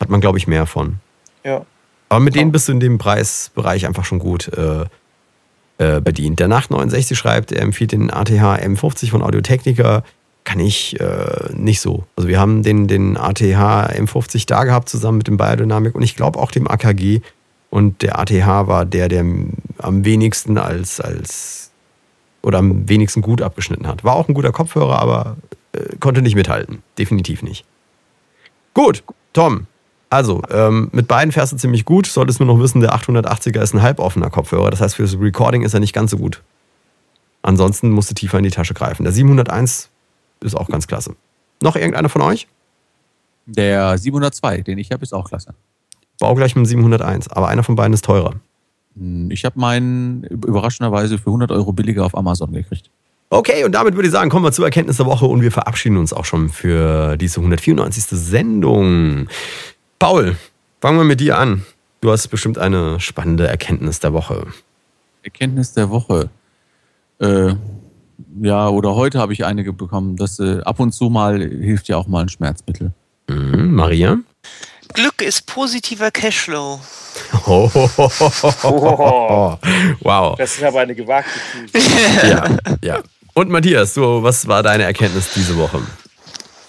Hat man, glaube ich, mehr von. Ja. Aber mit denen bist du in dem Preisbereich einfach schon gut äh, äh, bedient. Der Nacht 69 schreibt, er empfiehlt den ATH M50 von Audiotechnica. Kann ich äh, nicht so. Also wir haben den, den ATH M50 da gehabt, zusammen mit dem Biodynamic und ich glaube auch dem AKG. Und der ATH war der, der am wenigsten als, als oder am wenigsten gut abgeschnitten hat. War auch ein guter Kopfhörer, aber äh, konnte nicht mithalten. Definitiv nicht. Gut, Tom. Also, ähm, mit beiden fährst du ziemlich gut. Solltest nur noch wissen, der 880er ist ein halboffener Kopfhörer. Das heißt, für das Recording ist er nicht ganz so gut. Ansonsten musst du tiefer in die Tasche greifen. Der 701 ist auch ganz klasse. Noch irgendeiner von euch? Der 702, den ich habe, ist auch klasse. Bau gleich mit dem 701, aber einer von beiden ist teurer. Hm, Ich habe meinen überraschenderweise für 100 Euro billiger auf Amazon gekriegt. Okay, und damit würde ich sagen, kommen wir zur Erkenntnis der Woche und wir verabschieden uns auch schon für diese 194. Sendung. Paul, fangen wir mit dir an. Du hast bestimmt eine spannende Erkenntnis der Woche. Erkenntnis der Woche. Äh, ja, oder heute habe ich einige bekommen, dass äh, ab und zu mal hilft ja auch mal ein Schmerzmittel. Mhm, Maria? Glück ist positiver Cashflow. Oh, [LAUGHS] wow. Das ist aber eine gewagte These. [LAUGHS] Ja, ja. Und Matthias, du, was war deine Erkenntnis diese Woche?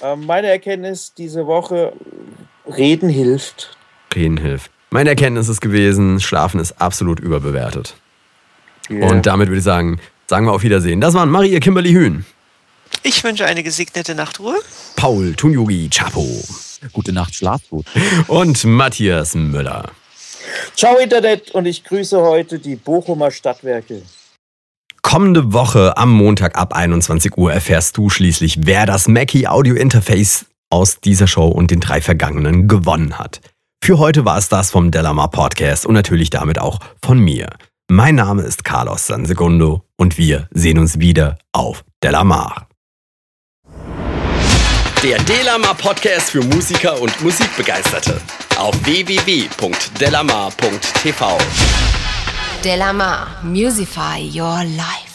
Ähm, meine Erkenntnis diese Woche, Reden hilft. Reden hilft. Meine Erkenntnis ist gewesen, Schlafen ist absolut überbewertet. Ja. Und damit würde ich sagen, sagen wir auf Wiedersehen. Das waren Maria Kimberly Hühn, Ich wünsche eine gesegnete Nachtruhe. Paul Tunjugi Chapo Gute Nacht, schlaf gut. und Matthias Müller. Ciao Internet und ich grüße heute die Bochumer Stadtwerke. Kommende Woche am Montag ab 21 Uhr erfährst du schließlich, wer das Mackie Audio Interface aus dieser Show und den drei vergangenen gewonnen hat. Für heute war es das vom Delamar Podcast und natürlich damit auch von mir. Mein Name ist Carlos Sansegundo und wir sehen uns wieder auf Delamar. Der Delamar Podcast für Musiker und Musikbegeisterte. Auf www.delamar.tv. Delamar, Musify Your Life.